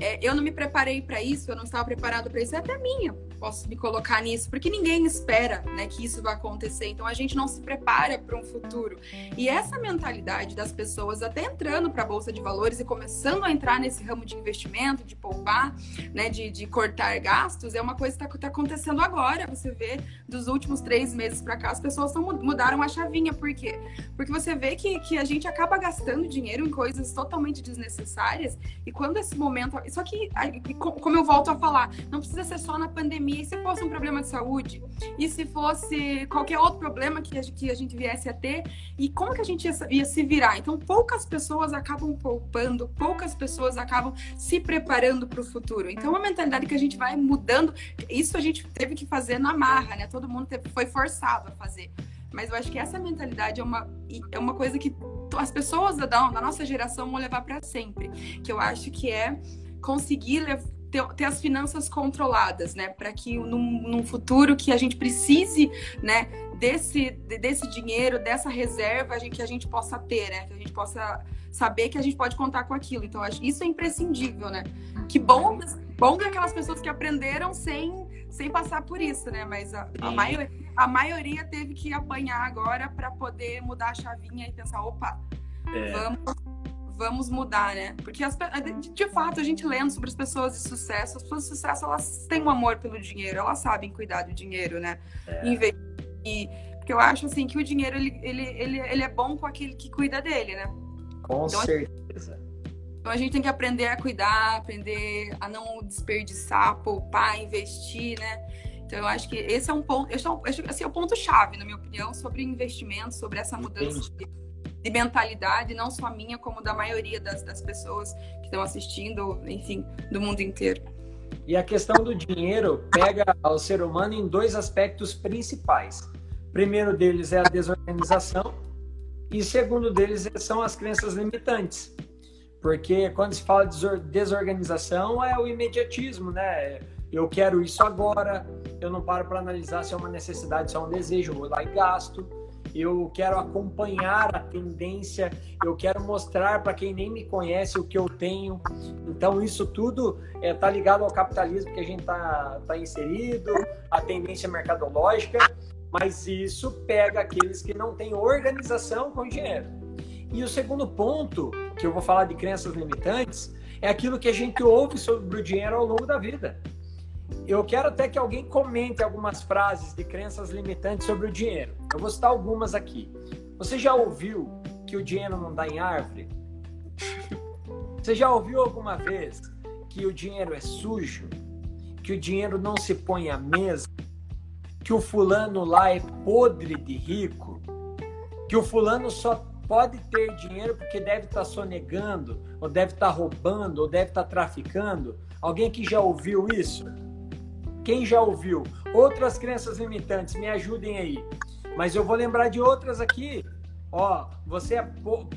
é, eu não me preparei para isso, eu não estava preparado para isso, é até minha posso me colocar nisso, porque ninguém espera, né, que isso vai acontecer. Então a gente não se prepara para um futuro. E essa mentalidade das pessoas até entrando para a bolsa de valores e começando a entrar nesse ramo de investimento, de poupar, né, de, de cortar gastos, é uma coisa que está tá acontecendo agora. Você vê dos últimos três meses para cá as pessoas tão, mudaram a chavinha. Por quê? Porque você vê que, que a gente acaba gastando dinheiro em coisas totalmente desnecessárias. E quando esse momento, só que como eu volto a falar, não precisa ser só na pandemia pandemia, e se fosse um problema de saúde, e se fosse qualquer outro problema que a, que a gente viesse a ter, e como que a gente ia, ia se virar? Então, poucas pessoas acabam poupando, poucas pessoas acabam se preparando para o futuro. Então, uma mentalidade que a gente vai mudando, isso a gente teve que fazer na marra, né? Todo mundo teve, foi forçado a fazer. Mas eu acho que essa mentalidade é uma, é uma coisa que as pessoas da, da nossa geração vão levar para sempre. Que eu acho que é conseguir ter, ter as finanças controladas, né? Para que num, num, futuro que a gente precise, né? Desse, desse dinheiro, dessa reserva, que a gente possa ter, né? Que a gente possa saber que a gente pode contar com aquilo. Então, isso é imprescindível, né? Que bom, bom aquelas pessoas que aprenderam sem, sem passar por isso, né? Mas a, a, maioria, a maioria teve que apanhar agora para poder mudar a chavinha e pensar, opa, é. vamos vamos mudar, né? Porque as, de, fato, a gente lendo sobre as pessoas de sucesso, as pessoas de sucesso, elas têm um amor pelo dinheiro, elas sabem cuidar do dinheiro, né? É. Investir. Porque eu acho, assim, que o dinheiro, ele, ele, ele, ele é bom com aquele que cuida dele, né? Com então, certeza. Então a gente tem que aprender a cuidar, aprender a não desperdiçar, poupar, investir, né? Então eu acho que esse é um ponto, esse é, um, esse é o ponto chave, na minha opinião, sobre investimento, sobre essa mudança de de mentalidade, não só minha, como da maioria das, das pessoas que estão assistindo, enfim, do mundo inteiro. E a questão do dinheiro pega ao ser humano em dois aspectos principais. Primeiro deles é a desorganização e segundo deles são as crenças limitantes. Porque quando se fala de desorganização é o imediatismo, né? Eu quero isso agora, eu não paro para analisar se é uma necessidade, se é um desejo, eu vou lá e gasto. Eu quero acompanhar a tendência, eu quero mostrar para quem nem me conhece o que eu tenho. Então, isso tudo está é, tá ligado ao capitalismo que a gente está tá inserido, a tendência mercadológica, mas isso pega aqueles que não têm organização com dinheiro. E o segundo ponto, que eu vou falar de crenças limitantes, é aquilo que a gente ouve sobre o dinheiro ao longo da vida. Eu quero até que alguém comente algumas frases de crenças limitantes sobre o dinheiro. Eu vou citar algumas aqui. Você já ouviu que o dinheiro não dá em árvore? Você já ouviu alguma vez que o dinheiro é sujo? Que o dinheiro não se põe à mesa? Que o fulano lá é podre de rico? Que o fulano só pode ter dinheiro porque deve estar tá sonegando, ou deve estar tá roubando, ou deve estar tá traficando. Alguém que já ouviu isso? Quem já ouviu? Outras crenças limitantes, me ajudem aí. Mas eu vou lembrar de outras aqui. Ó, você é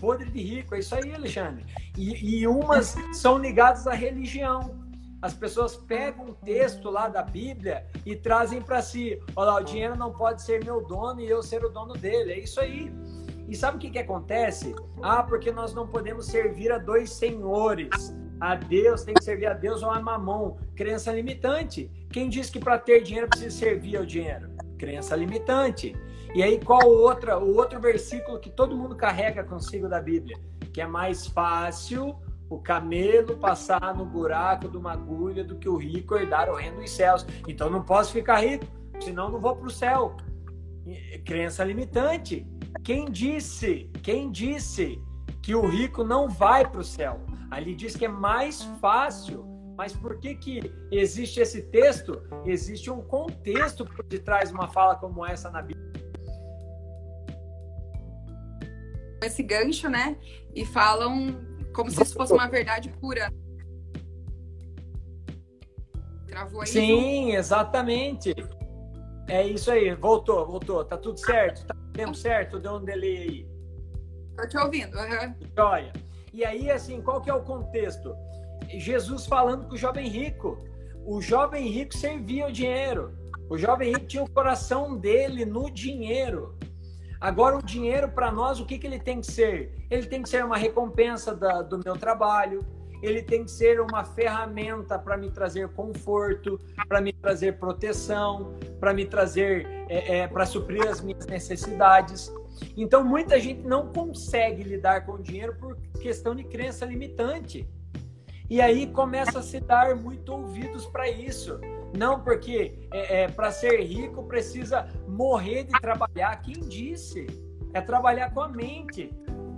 podre de rico, é isso aí, Alexandre. E, e umas são ligadas à religião. As pessoas pegam um texto lá da Bíblia e trazem para si. Olha lá, o dinheiro não pode ser meu dono e eu ser o dono dele. É isso aí. E sabe o que, que acontece? Ah, porque nós não podemos servir a dois senhores. A Deus tem que servir a Deus ou a mamão. Crença limitante. Quem diz que para ter dinheiro precisa servir ao dinheiro? Crença limitante. E aí, qual outra, o outro versículo que todo mundo carrega consigo da Bíblia? Que é mais fácil o camelo passar no buraco de uma agulha do que o rico herdar o reino dos céus. Então não posso ficar rico, senão não vou para o céu. Crença limitante. Quem disse? Quem disse que o rico não vai para o céu? Ali diz que é mais fácil. Mas por que que existe esse texto? Existe um contexto por detrás de uma fala como essa na Bíblia. Esse gancho, né? E falam como se isso fosse uma verdade pura. Travou aí? Sim, exatamente. É isso aí. Voltou, voltou. Tá tudo certo? Tá tempo certo? Deu um delay aí. Tô te ouvindo. Uhum. Joia. E aí, assim, qual que é o contexto? Jesus falando com o jovem rico. O jovem rico servia o dinheiro. O jovem rico tinha o coração dele no dinheiro. Agora, o dinheiro para nós, o que, que ele tem que ser? Ele tem que ser uma recompensa da, do meu trabalho, ele tem que ser uma ferramenta para me trazer conforto, para me trazer proteção, para me trazer, é, é, para suprir as minhas necessidades. Então, muita gente não consegue lidar com o dinheiro por questão de crença limitante. E aí começa a se dar muito ouvidos para isso. Não porque é, é para ser rico precisa morrer de trabalhar. Quem disse? É trabalhar com a mente,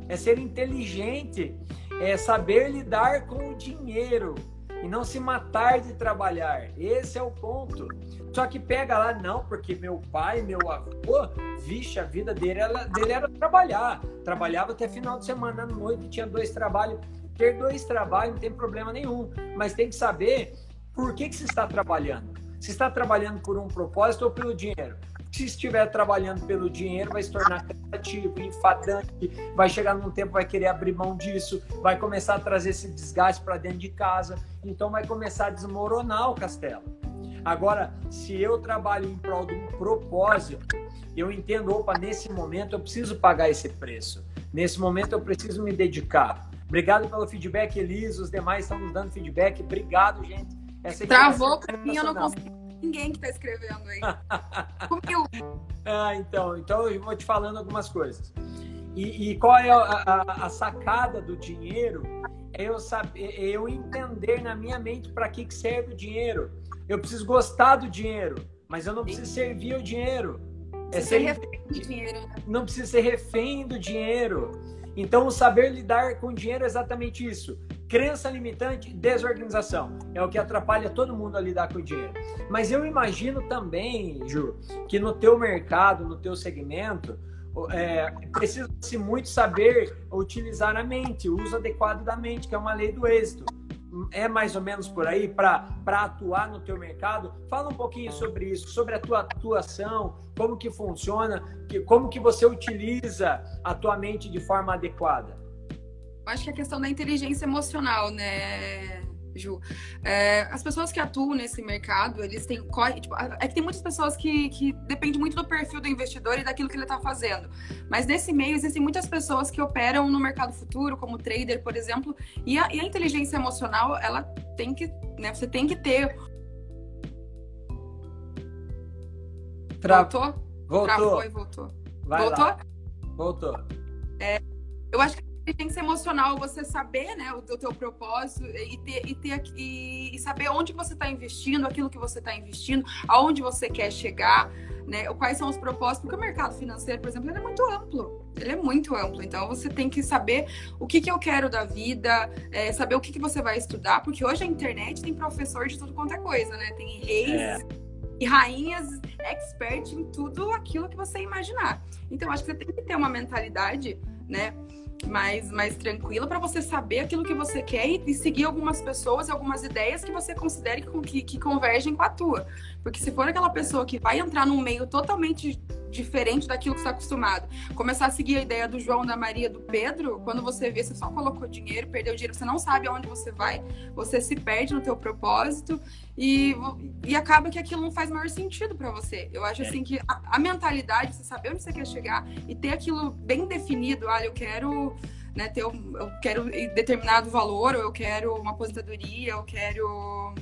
é ser inteligente, é saber lidar com o dinheiro e não se matar de trabalhar. Esse é o ponto. Só que pega lá, não, porque meu pai, meu avô, vixe, a vida dele era, dele era trabalhar. Trabalhava até final de semana, à noite, tinha dois trabalhos. Ter dois trabalhos não tem problema nenhum, mas tem que saber por que, que se está trabalhando. Se está trabalhando por um propósito ou pelo dinheiro. Se estiver trabalhando pelo dinheiro, vai se tornar cansativo, enfadante, vai chegar num tempo, vai querer abrir mão disso, vai começar a trazer esse desgaste para dentro de casa, então vai começar a desmoronar o castelo. Agora, se eu trabalho em prol de um propósito, eu entendo, opa, nesse momento eu preciso pagar esse preço. Nesse momento eu preciso me dedicar. Obrigado pelo feedback, Elis. Os demais estão nos dando feedback. Obrigado, gente. Essa Travou para mim, eu não consigo ninguém que está escrevendo aí. Comigo. ah, então, então eu vou te falando algumas coisas. E, e qual é a, a, a, sacada do dinheiro? É eu saber, é eu entender na minha mente para que, que serve o dinheiro. Eu preciso gostar do dinheiro, mas eu não preciso servir o dinheiro. É ser refém do dinheiro. Né? Não precisa ser refém do dinheiro. Então, o saber lidar com dinheiro é exatamente isso. Crença limitante, desorganização. É o que atrapalha todo mundo a lidar com o dinheiro. Mas eu imagino também, Ju, que no teu mercado, no teu segmento, é, precisa-se muito saber utilizar a mente, o uso adequado da mente, que é uma lei do êxito. É mais ou menos por aí para atuar no teu mercado? Fala um pouquinho sobre isso, sobre a tua atuação, como que funciona, que, como que você utiliza a tua mente de forma adequada. Eu acho que a questão da inteligência emocional, né, Ju. É, as pessoas que atuam nesse mercado, eles têm. Tipo, é que tem muitas pessoas que, que depende muito do perfil do investidor e daquilo que ele está fazendo. Mas nesse meio existem muitas pessoas que operam no mercado futuro, como trader, por exemplo, e a, e a inteligência emocional, ela tem que. Né, você tem que ter. Tra... Voltou? Voltou. Travou e voltou. Vai voltou? Lá. Voltou. É, eu acho que inteligência emocional, você saber né, o, o teu propósito e, ter, e, ter, e, e saber onde você está investindo, aquilo que você está investindo, aonde você quer chegar, né, quais são os propósitos, porque o mercado financeiro, por exemplo, ele é muito amplo. Ele é muito amplo, então você tem que saber o que, que eu quero da vida, é, saber o que, que você vai estudar, porque hoje a internet tem professor de tudo quanto é coisa, né? Tem reis, é e rainhas expert em tudo aquilo que você imaginar. Então, acho que você tem que ter uma mentalidade, né? Mais, mais tranquila para você saber aquilo que você quer e, e, seguir algumas pessoas algumas ideias que você considere que, que convergem com a tua. Porque se for aquela pessoa que vai entrar num meio totalmente diferente daquilo que está acostumado, começar a seguir a ideia do João, da Maria, do Pedro, quando você vê, você só colocou dinheiro, perdeu dinheiro, você não sabe aonde você vai, você se perde no teu propósito e, e acaba que aquilo não faz maior sentido para você. Eu acho é. assim que a, a mentalidade, você saber onde você quer chegar e ter aquilo bem definido, olha, eu quero né, ter, eu quero determinado valor, ou eu quero uma aposentadoria, eu quero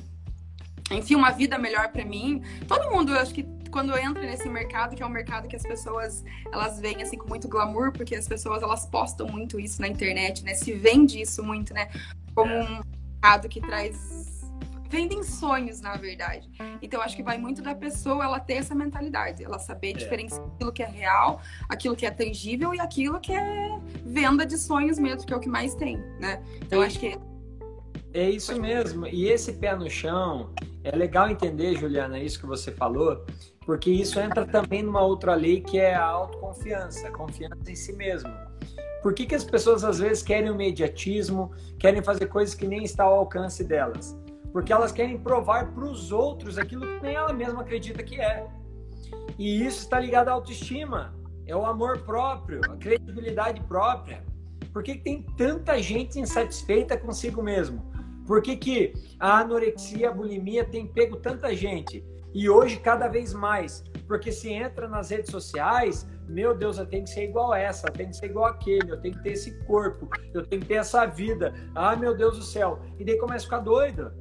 enfim, uma vida melhor para mim. Todo mundo, eu acho que quando entra nesse mercado, que é um mercado que as pessoas elas veem assim com muito glamour, porque as pessoas elas postam muito isso na internet, né? Se vende isso muito, né? Como um mercado que traz vendem sonhos, na verdade. Então, acho que vai muito da pessoa ela ter essa mentalidade, ela saber é. diferenciar aquilo que é real, aquilo que é tangível e aquilo que é venda de sonhos mesmo, que é o que mais tem, né? Então, acho que é isso mesmo. E esse pé no chão, é legal entender, Juliana, isso que você falou, porque isso entra também numa outra lei que é a autoconfiança, a confiança em si mesmo. Por que, que as pessoas às vezes querem o mediatismo, querem fazer coisas que nem está ao alcance delas? Porque elas querem provar para os outros aquilo que nem ela mesma acredita que é. E isso está ligado à autoestima, é o amor próprio, a credibilidade própria. Por que, que tem tanta gente insatisfeita consigo mesmo? Por que, que a anorexia, a bulimia tem pego tanta gente? E hoje, cada vez mais. Porque se entra nas redes sociais, meu Deus, eu tenho que ser igual essa, eu tenho que ser igual aquele, eu tenho que ter esse corpo, eu tenho que ter essa vida. Ah, meu Deus do céu. E daí começa a ficar doido.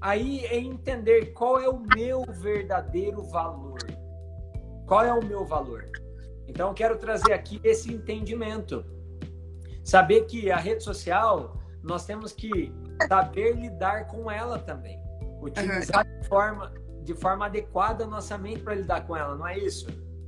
Aí é entender qual é o meu verdadeiro valor. Qual é o meu valor? Então, eu quero trazer aqui esse entendimento. Saber que a rede social, nós temos que saber lidar com ela também. Utilizar uhum. de, forma, de forma adequada a nossa mente para lidar com ela, não é isso?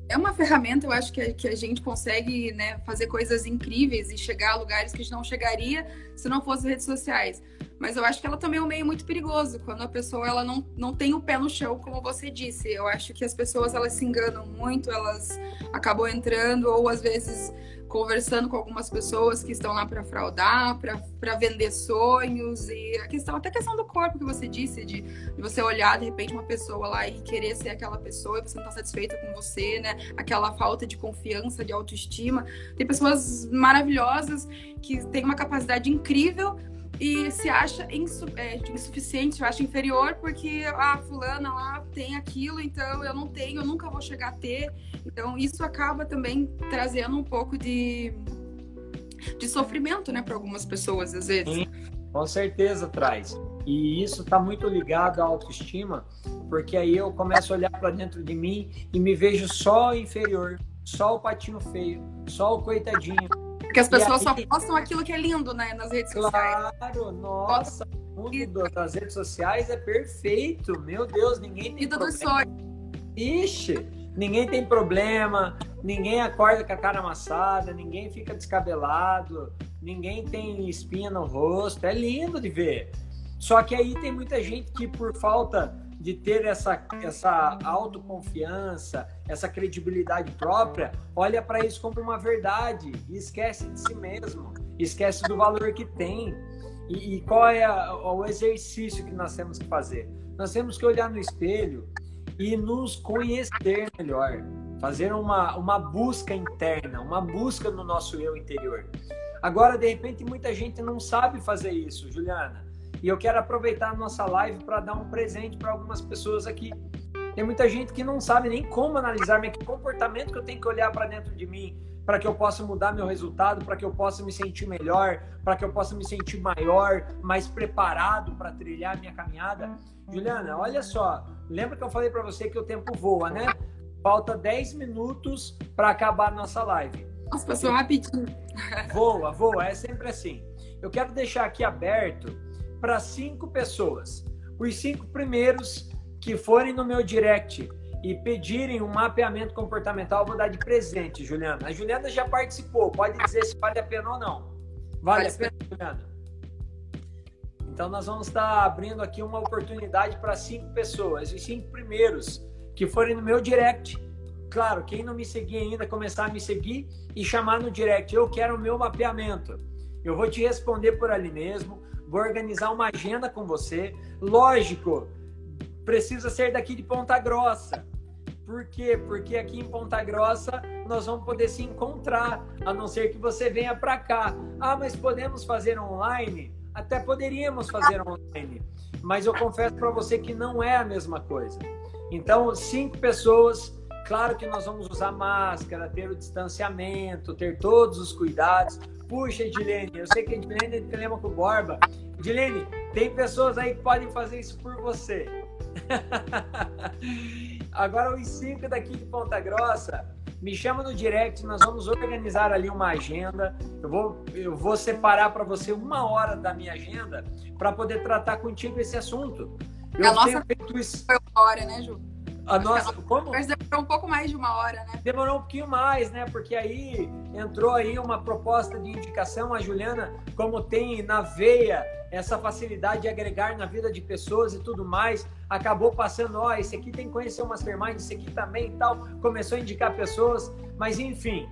É uma ferramenta, eu acho que a, que a gente consegue né, fazer coisas incríveis e chegar a lugares que a gente não chegaria se não fosse redes sociais. Mas eu acho que ela também é um meio muito perigoso, quando a pessoa ela não, não tem o pé no chão, como você disse. Eu acho que as pessoas elas se enganam muito, elas acabam entrando, ou às vezes conversando com algumas pessoas que estão lá para fraudar, para vender sonhos e a questão até a questão do corpo que você disse de, de, você olhar de repente uma pessoa lá e querer ser aquela pessoa e você não está satisfeita com você, né? Aquela falta de confiança, de autoestima. Tem pessoas maravilhosas que têm uma capacidade incrível e se acha insu é, insuficiente, se acha inferior porque a ah, fulana lá tem aquilo, então eu não tenho, eu nunca vou chegar a ter. Então isso acaba também trazendo um pouco de, de sofrimento, né, para algumas pessoas às vezes. Sim, com certeza traz. E isso está muito ligado à autoestima, porque aí eu começo a olhar para dentro de mim e me vejo só inferior, só o patinho feio, só o coitadinho porque as pessoas aí... só postam aquilo que é lindo, né, nas redes claro, sociais. Claro, nossa, o mundo das redes sociais é perfeito. Meu Deus, ninguém tem Vida problema. do sonho. Ixi, ninguém tem problema, ninguém acorda com a cara amassada, ninguém fica descabelado, ninguém tem espinha no rosto. É lindo de ver. Só que aí tem muita gente que por falta de ter essa, essa autoconfiança, essa credibilidade própria, olha para isso como uma verdade e esquece de si mesmo, esquece do valor que tem. E, e qual é a, o exercício que nós temos que fazer? Nós temos que olhar no espelho e nos conhecer melhor, fazer uma, uma busca interna, uma busca no nosso eu interior. Agora, de repente, muita gente não sabe fazer isso, Juliana. E eu quero aproveitar a nossa live para dar um presente para algumas pessoas aqui. Tem muita gente que não sabe nem como analisar, que comportamento que eu tenho que olhar para dentro de mim, para que eu possa mudar meu resultado, para que eu possa me sentir melhor, para que eu possa me sentir maior, mais preparado para trilhar minha caminhada. Juliana, olha só, lembra que eu falei para você que o tempo voa, né? Falta 10 minutos para acabar a nossa live. Nossa, passou rapidinho. Voa, voa, é sempre assim. Eu quero deixar aqui aberto para cinco pessoas. Os cinco primeiros que forem no meu direct e pedirem um mapeamento comportamental, eu vou dar de presente, Juliana. A Juliana já participou, pode dizer se vale a pena ou não. Vale, vale a pena, Juliana? Então, nós vamos estar abrindo aqui uma oportunidade para cinco pessoas. Os cinco primeiros que forem no meu direct. Claro, quem não me seguir ainda, começar a me seguir e chamar no direct. Eu quero o meu mapeamento. Eu vou te responder por ali mesmo. Vou organizar uma agenda com você. Lógico, precisa ser daqui de Ponta Grossa. Por quê? Porque aqui em Ponta Grossa nós vamos poder se encontrar, a não ser que você venha para cá. Ah, mas podemos fazer online? Até poderíamos fazer online, mas eu confesso para você que não é a mesma coisa. Então, cinco pessoas, claro que nós vamos usar máscara, ter o distanciamento, ter todos os cuidados. Puxa, Edilene, eu sei que a Edilene tem problema com o Borba. Edilene, tem pessoas aí que podem fazer isso por você. Agora, os cinco daqui de Ponta Grossa, me chama no direct, nós vamos organizar ali uma agenda. Eu vou, eu vou separar para você uma hora da minha agenda para poder tratar contigo esse assunto. Eu a nossa feito isso. foi uma hora, né, Ju? A nossa, como? Mas demorou um pouco mais de uma hora, né? Demorou um pouquinho mais, né? Porque aí entrou aí uma proposta de indicação. A Juliana, como tem na veia essa facilidade de agregar na vida de pessoas e tudo mais, acabou passando, ó, esse aqui tem que conhecer o Mastermind, esse aqui também e tal. Começou a indicar pessoas, mas enfim,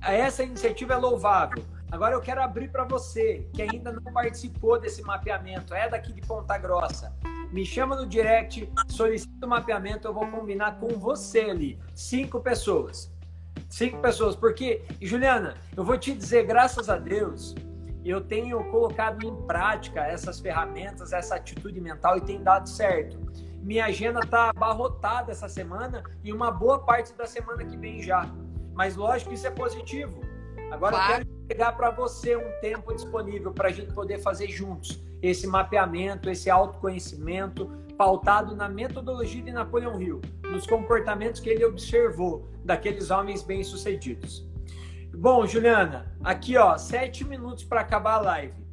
essa iniciativa é louvável. Agora eu quero abrir para você que ainda não participou desse mapeamento, é daqui de Ponta Grossa me chama no direct, solicita o mapeamento, eu vou combinar com você ali. Cinco pessoas. Cinco pessoas. Porque, Juliana, eu vou te dizer, graças a Deus, eu tenho colocado em prática essas ferramentas, essa atitude mental e tem dado certo. Minha agenda está abarrotada essa semana e uma boa parte da semana que vem já. Mas lógico isso é positivo. Agora claro. eu quero pegar para você um tempo disponível para a gente poder fazer juntos esse mapeamento, esse autoconhecimento pautado na metodologia de Napoleão Hill, nos comportamentos que ele observou daqueles homens bem-sucedidos. Bom, Juliana, aqui ó, sete minutos para acabar a live.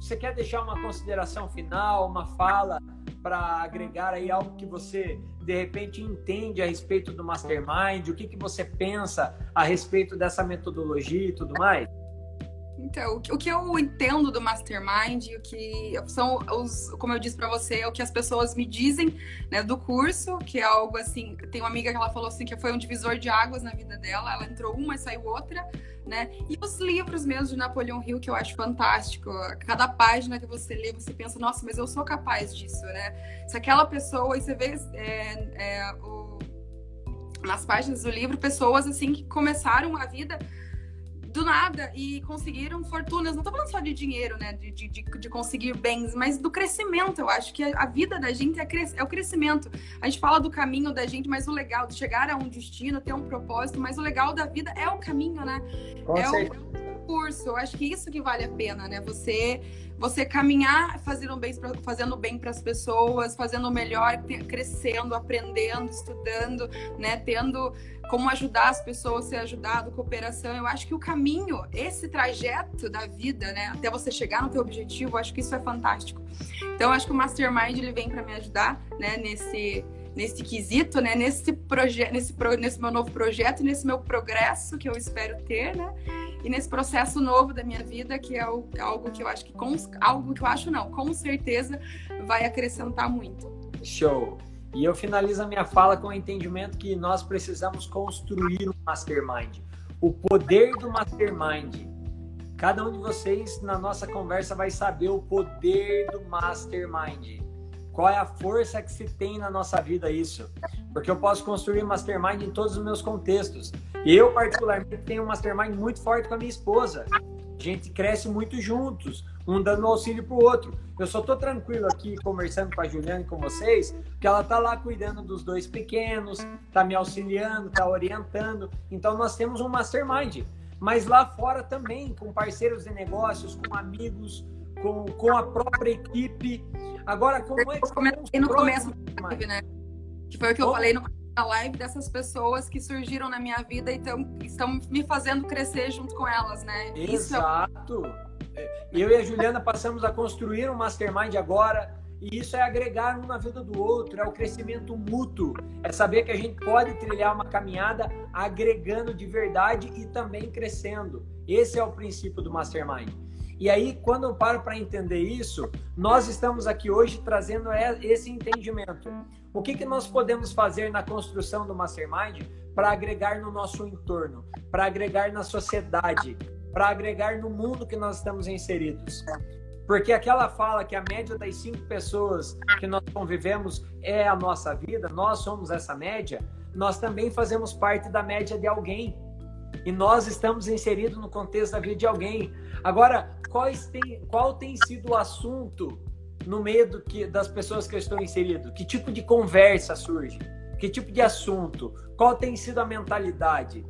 Você quer deixar uma consideração final, uma fala para agregar aí algo que você de repente entende a respeito do Mastermind? O que, que você pensa a respeito dessa metodologia e tudo mais? Então, o que eu entendo do Mastermind, o que são os, como eu disse para você, é o que as pessoas me dizem, né, do curso, que é algo assim, tem uma amiga que ela falou assim que foi um divisor de águas na vida dela, ela entrou uma e saiu outra, né? E os livros mesmo de Napoleão Hill que eu acho fantástico. Cada página que você lê, você pensa, nossa, mas eu sou capaz disso, né? Se aquela pessoa, e você vê é, é, o, nas páginas do livro, pessoas assim que começaram a vida do nada e conseguiram fortunas. Não tô falando só de dinheiro, né? De, de, de conseguir bens, mas do crescimento. Eu acho que a vida da gente é, cres, é o crescimento. A gente fala do caminho da gente, mas o legal de chegar a um destino, ter um propósito, mas o legal da vida é o caminho, né? Com é certeza. o percurso. Eu acho que isso que vale a pena, né? Você você caminhar fazendo bem fazendo bem para as pessoas, fazendo melhor, crescendo, aprendendo, estudando, né, tendo como ajudar as pessoas, ser ajudado, cooperação. Eu acho que o caminho, esse trajeto da vida, né, até você chegar no teu objetivo, eu acho que isso é fantástico. Então, eu acho que o Mastermind ele vem para me ajudar, né, nesse nesse quesito, né, nesse projeto, nesse, pro, nesse meu novo projeto, nesse meu progresso que eu espero ter, né? e nesse processo novo da minha vida, que é algo que eu acho que com, algo que eu acho não, com certeza vai acrescentar muito. Show. E eu finalizo a minha fala com o entendimento que nós precisamos construir um mastermind. O poder do mastermind Cada um de vocês na nossa conversa vai saber o poder do mastermind. Qual é a força que se tem na nossa vida isso? Porque eu posso construir mastermind em todos os meus contextos. Eu, particularmente, tenho um mastermind muito forte com a minha esposa. A gente cresce muito juntos, um dando auxílio pro outro. Eu só tô tranquilo aqui conversando com a Juliana e com vocês, porque ela tá lá cuidando dos dois pequenos, tá me auxiliando, tá orientando. Então nós temos um mastermind. Mas lá fora também, com parceiros de negócios, com amigos, com, com a própria equipe. Agora, como é que eu comentei no começo da live, né? Que foi o que eu falei no na live dessas pessoas que surgiram na minha vida e tão, estão me fazendo crescer junto com elas, né? Exato. É... Eu e a Juliana passamos a construir um mastermind agora. E isso é agregar um na vida do outro, é o crescimento mútuo, é saber que a gente pode trilhar uma caminhada agregando de verdade e também crescendo. Esse é o princípio do mastermind. E aí, quando eu paro para entender isso, nós estamos aqui hoje trazendo esse entendimento. O que, que nós podemos fazer na construção do Mastermind para agregar no nosso entorno, para agregar na sociedade, para agregar no mundo que nós estamos inseridos? Porque aquela fala que a média das cinco pessoas que nós convivemos é a nossa vida, nós somos essa média, nós também fazemos parte da média de alguém. E nós estamos inseridos no contexto da vida de alguém. Agora, tem, qual tem sido o assunto no meio que, das pessoas que eu estou inserido? Que tipo de conversa surge? Que tipo de assunto? Qual tem sido a mentalidade?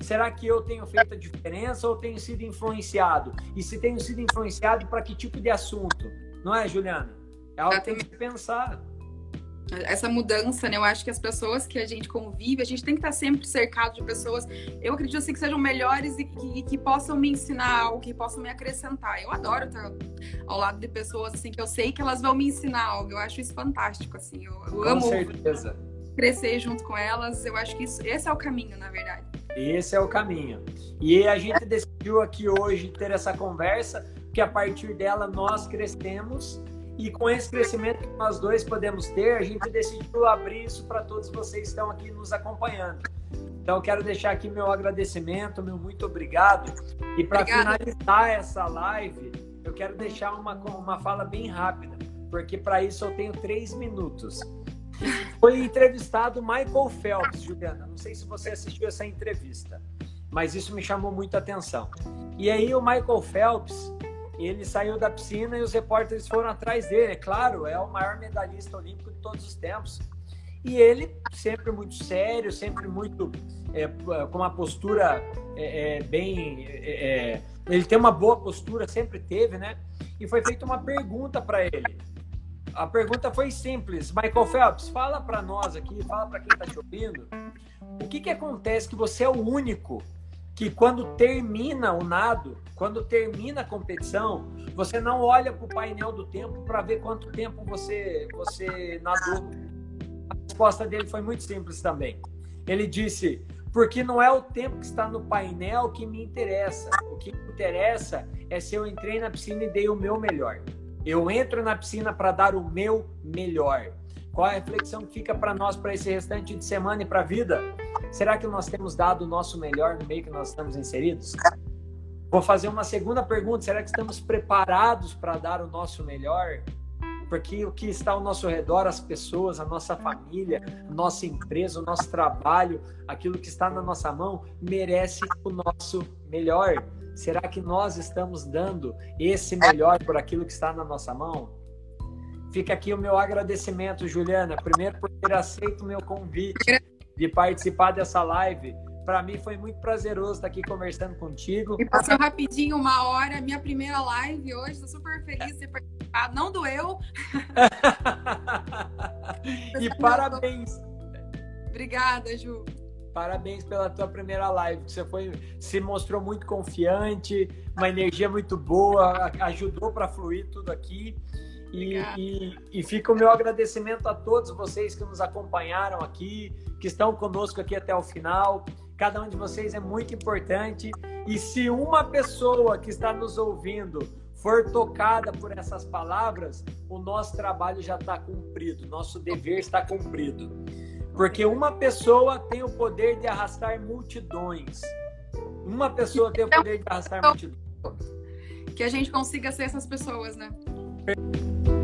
Será que eu tenho feito a diferença ou tenho sido influenciado? E se tenho sido influenciado, para que tipo de assunto? Não é, Juliana? É algo que tem que pensar essa mudança, né? Eu acho que as pessoas que a gente convive, a gente tem que estar sempre cercado de pessoas, eu acredito assim, que sejam melhores e que, que, possam me ensinar algo, que possam me acrescentar. Eu adoro estar ao lado de pessoas assim que eu sei que elas vão me ensinar algo. Eu acho isso fantástico, assim. Eu, eu amo certeza. crescer junto com elas. Eu acho que isso, esse é o caminho, na verdade. Esse é o caminho. E a gente decidiu aqui hoje ter essa conversa, que a partir dela nós crescemos e com esse crescimento que nós dois podemos ter, a gente decidiu abrir isso para todos vocês que estão aqui nos acompanhando. Então, quero deixar aqui meu agradecimento, meu muito obrigado. E para finalizar essa live, eu quero deixar uma, uma fala bem rápida, porque para isso eu tenho três minutos. Foi entrevistado Michael Phelps, Juliana. Não sei se você assistiu essa entrevista, mas isso me chamou muita atenção. E aí, o Michael Phelps ele saiu da piscina e os repórteres foram atrás dele. É claro, é o maior medalhista olímpico de todos os tempos. E ele, sempre muito sério, sempre muito é, com uma postura é, é, bem. É, é, ele tem uma boa postura, sempre teve, né? E foi feita uma pergunta para ele. A pergunta foi simples. Michael Phelps, fala para nós aqui, fala para quem está te ouvindo, o que, que acontece que você é o único que quando termina o nado, quando termina a competição, você não olha para o painel do tempo para ver quanto tempo você, você nadou. A resposta dele foi muito simples também. Ele disse: porque não é o tempo que está no painel que me interessa. O que me interessa é se eu entrei na piscina e dei o meu melhor. Eu entro na piscina para dar o meu melhor. Qual a reflexão que fica para nós para esse restante de semana e para a vida? Será que nós temos dado o nosso melhor no meio que nós estamos inseridos? Vou fazer uma segunda pergunta: será que estamos preparados para dar o nosso melhor? Porque o que está ao nosso redor, as pessoas, a nossa família, nossa empresa, o nosso trabalho, aquilo que está na nossa mão, merece o nosso melhor. Será que nós estamos dando esse melhor por aquilo que está na nossa mão? Fica aqui o meu agradecimento, Juliana, primeiro por ter aceito o meu convite de participar dessa live. Para mim foi muito prazeroso estar aqui conversando contigo. E passou rapidinho, uma hora, minha primeira live hoje, estou super feliz de ter participado. Não doeu. e parabéns. Obrigada, Ju. Parabéns pela tua primeira live. Você foi, se mostrou muito confiante, uma energia muito boa, ajudou para fluir tudo aqui. E, e, e, fica o meu agradecimento a todos vocês que nos acompanharam aqui, que estão conosco aqui até o final. Cada um de vocês é muito importante. E se uma pessoa que está nos ouvindo for tocada por essas palavras, o nosso trabalho já está cumprido, nosso dever está cumprido. Porque uma pessoa tem o poder de arrastar multidões. Uma pessoa tem o poder de arrastar multidões. que a gente consiga ser essas pessoas, né? Pero...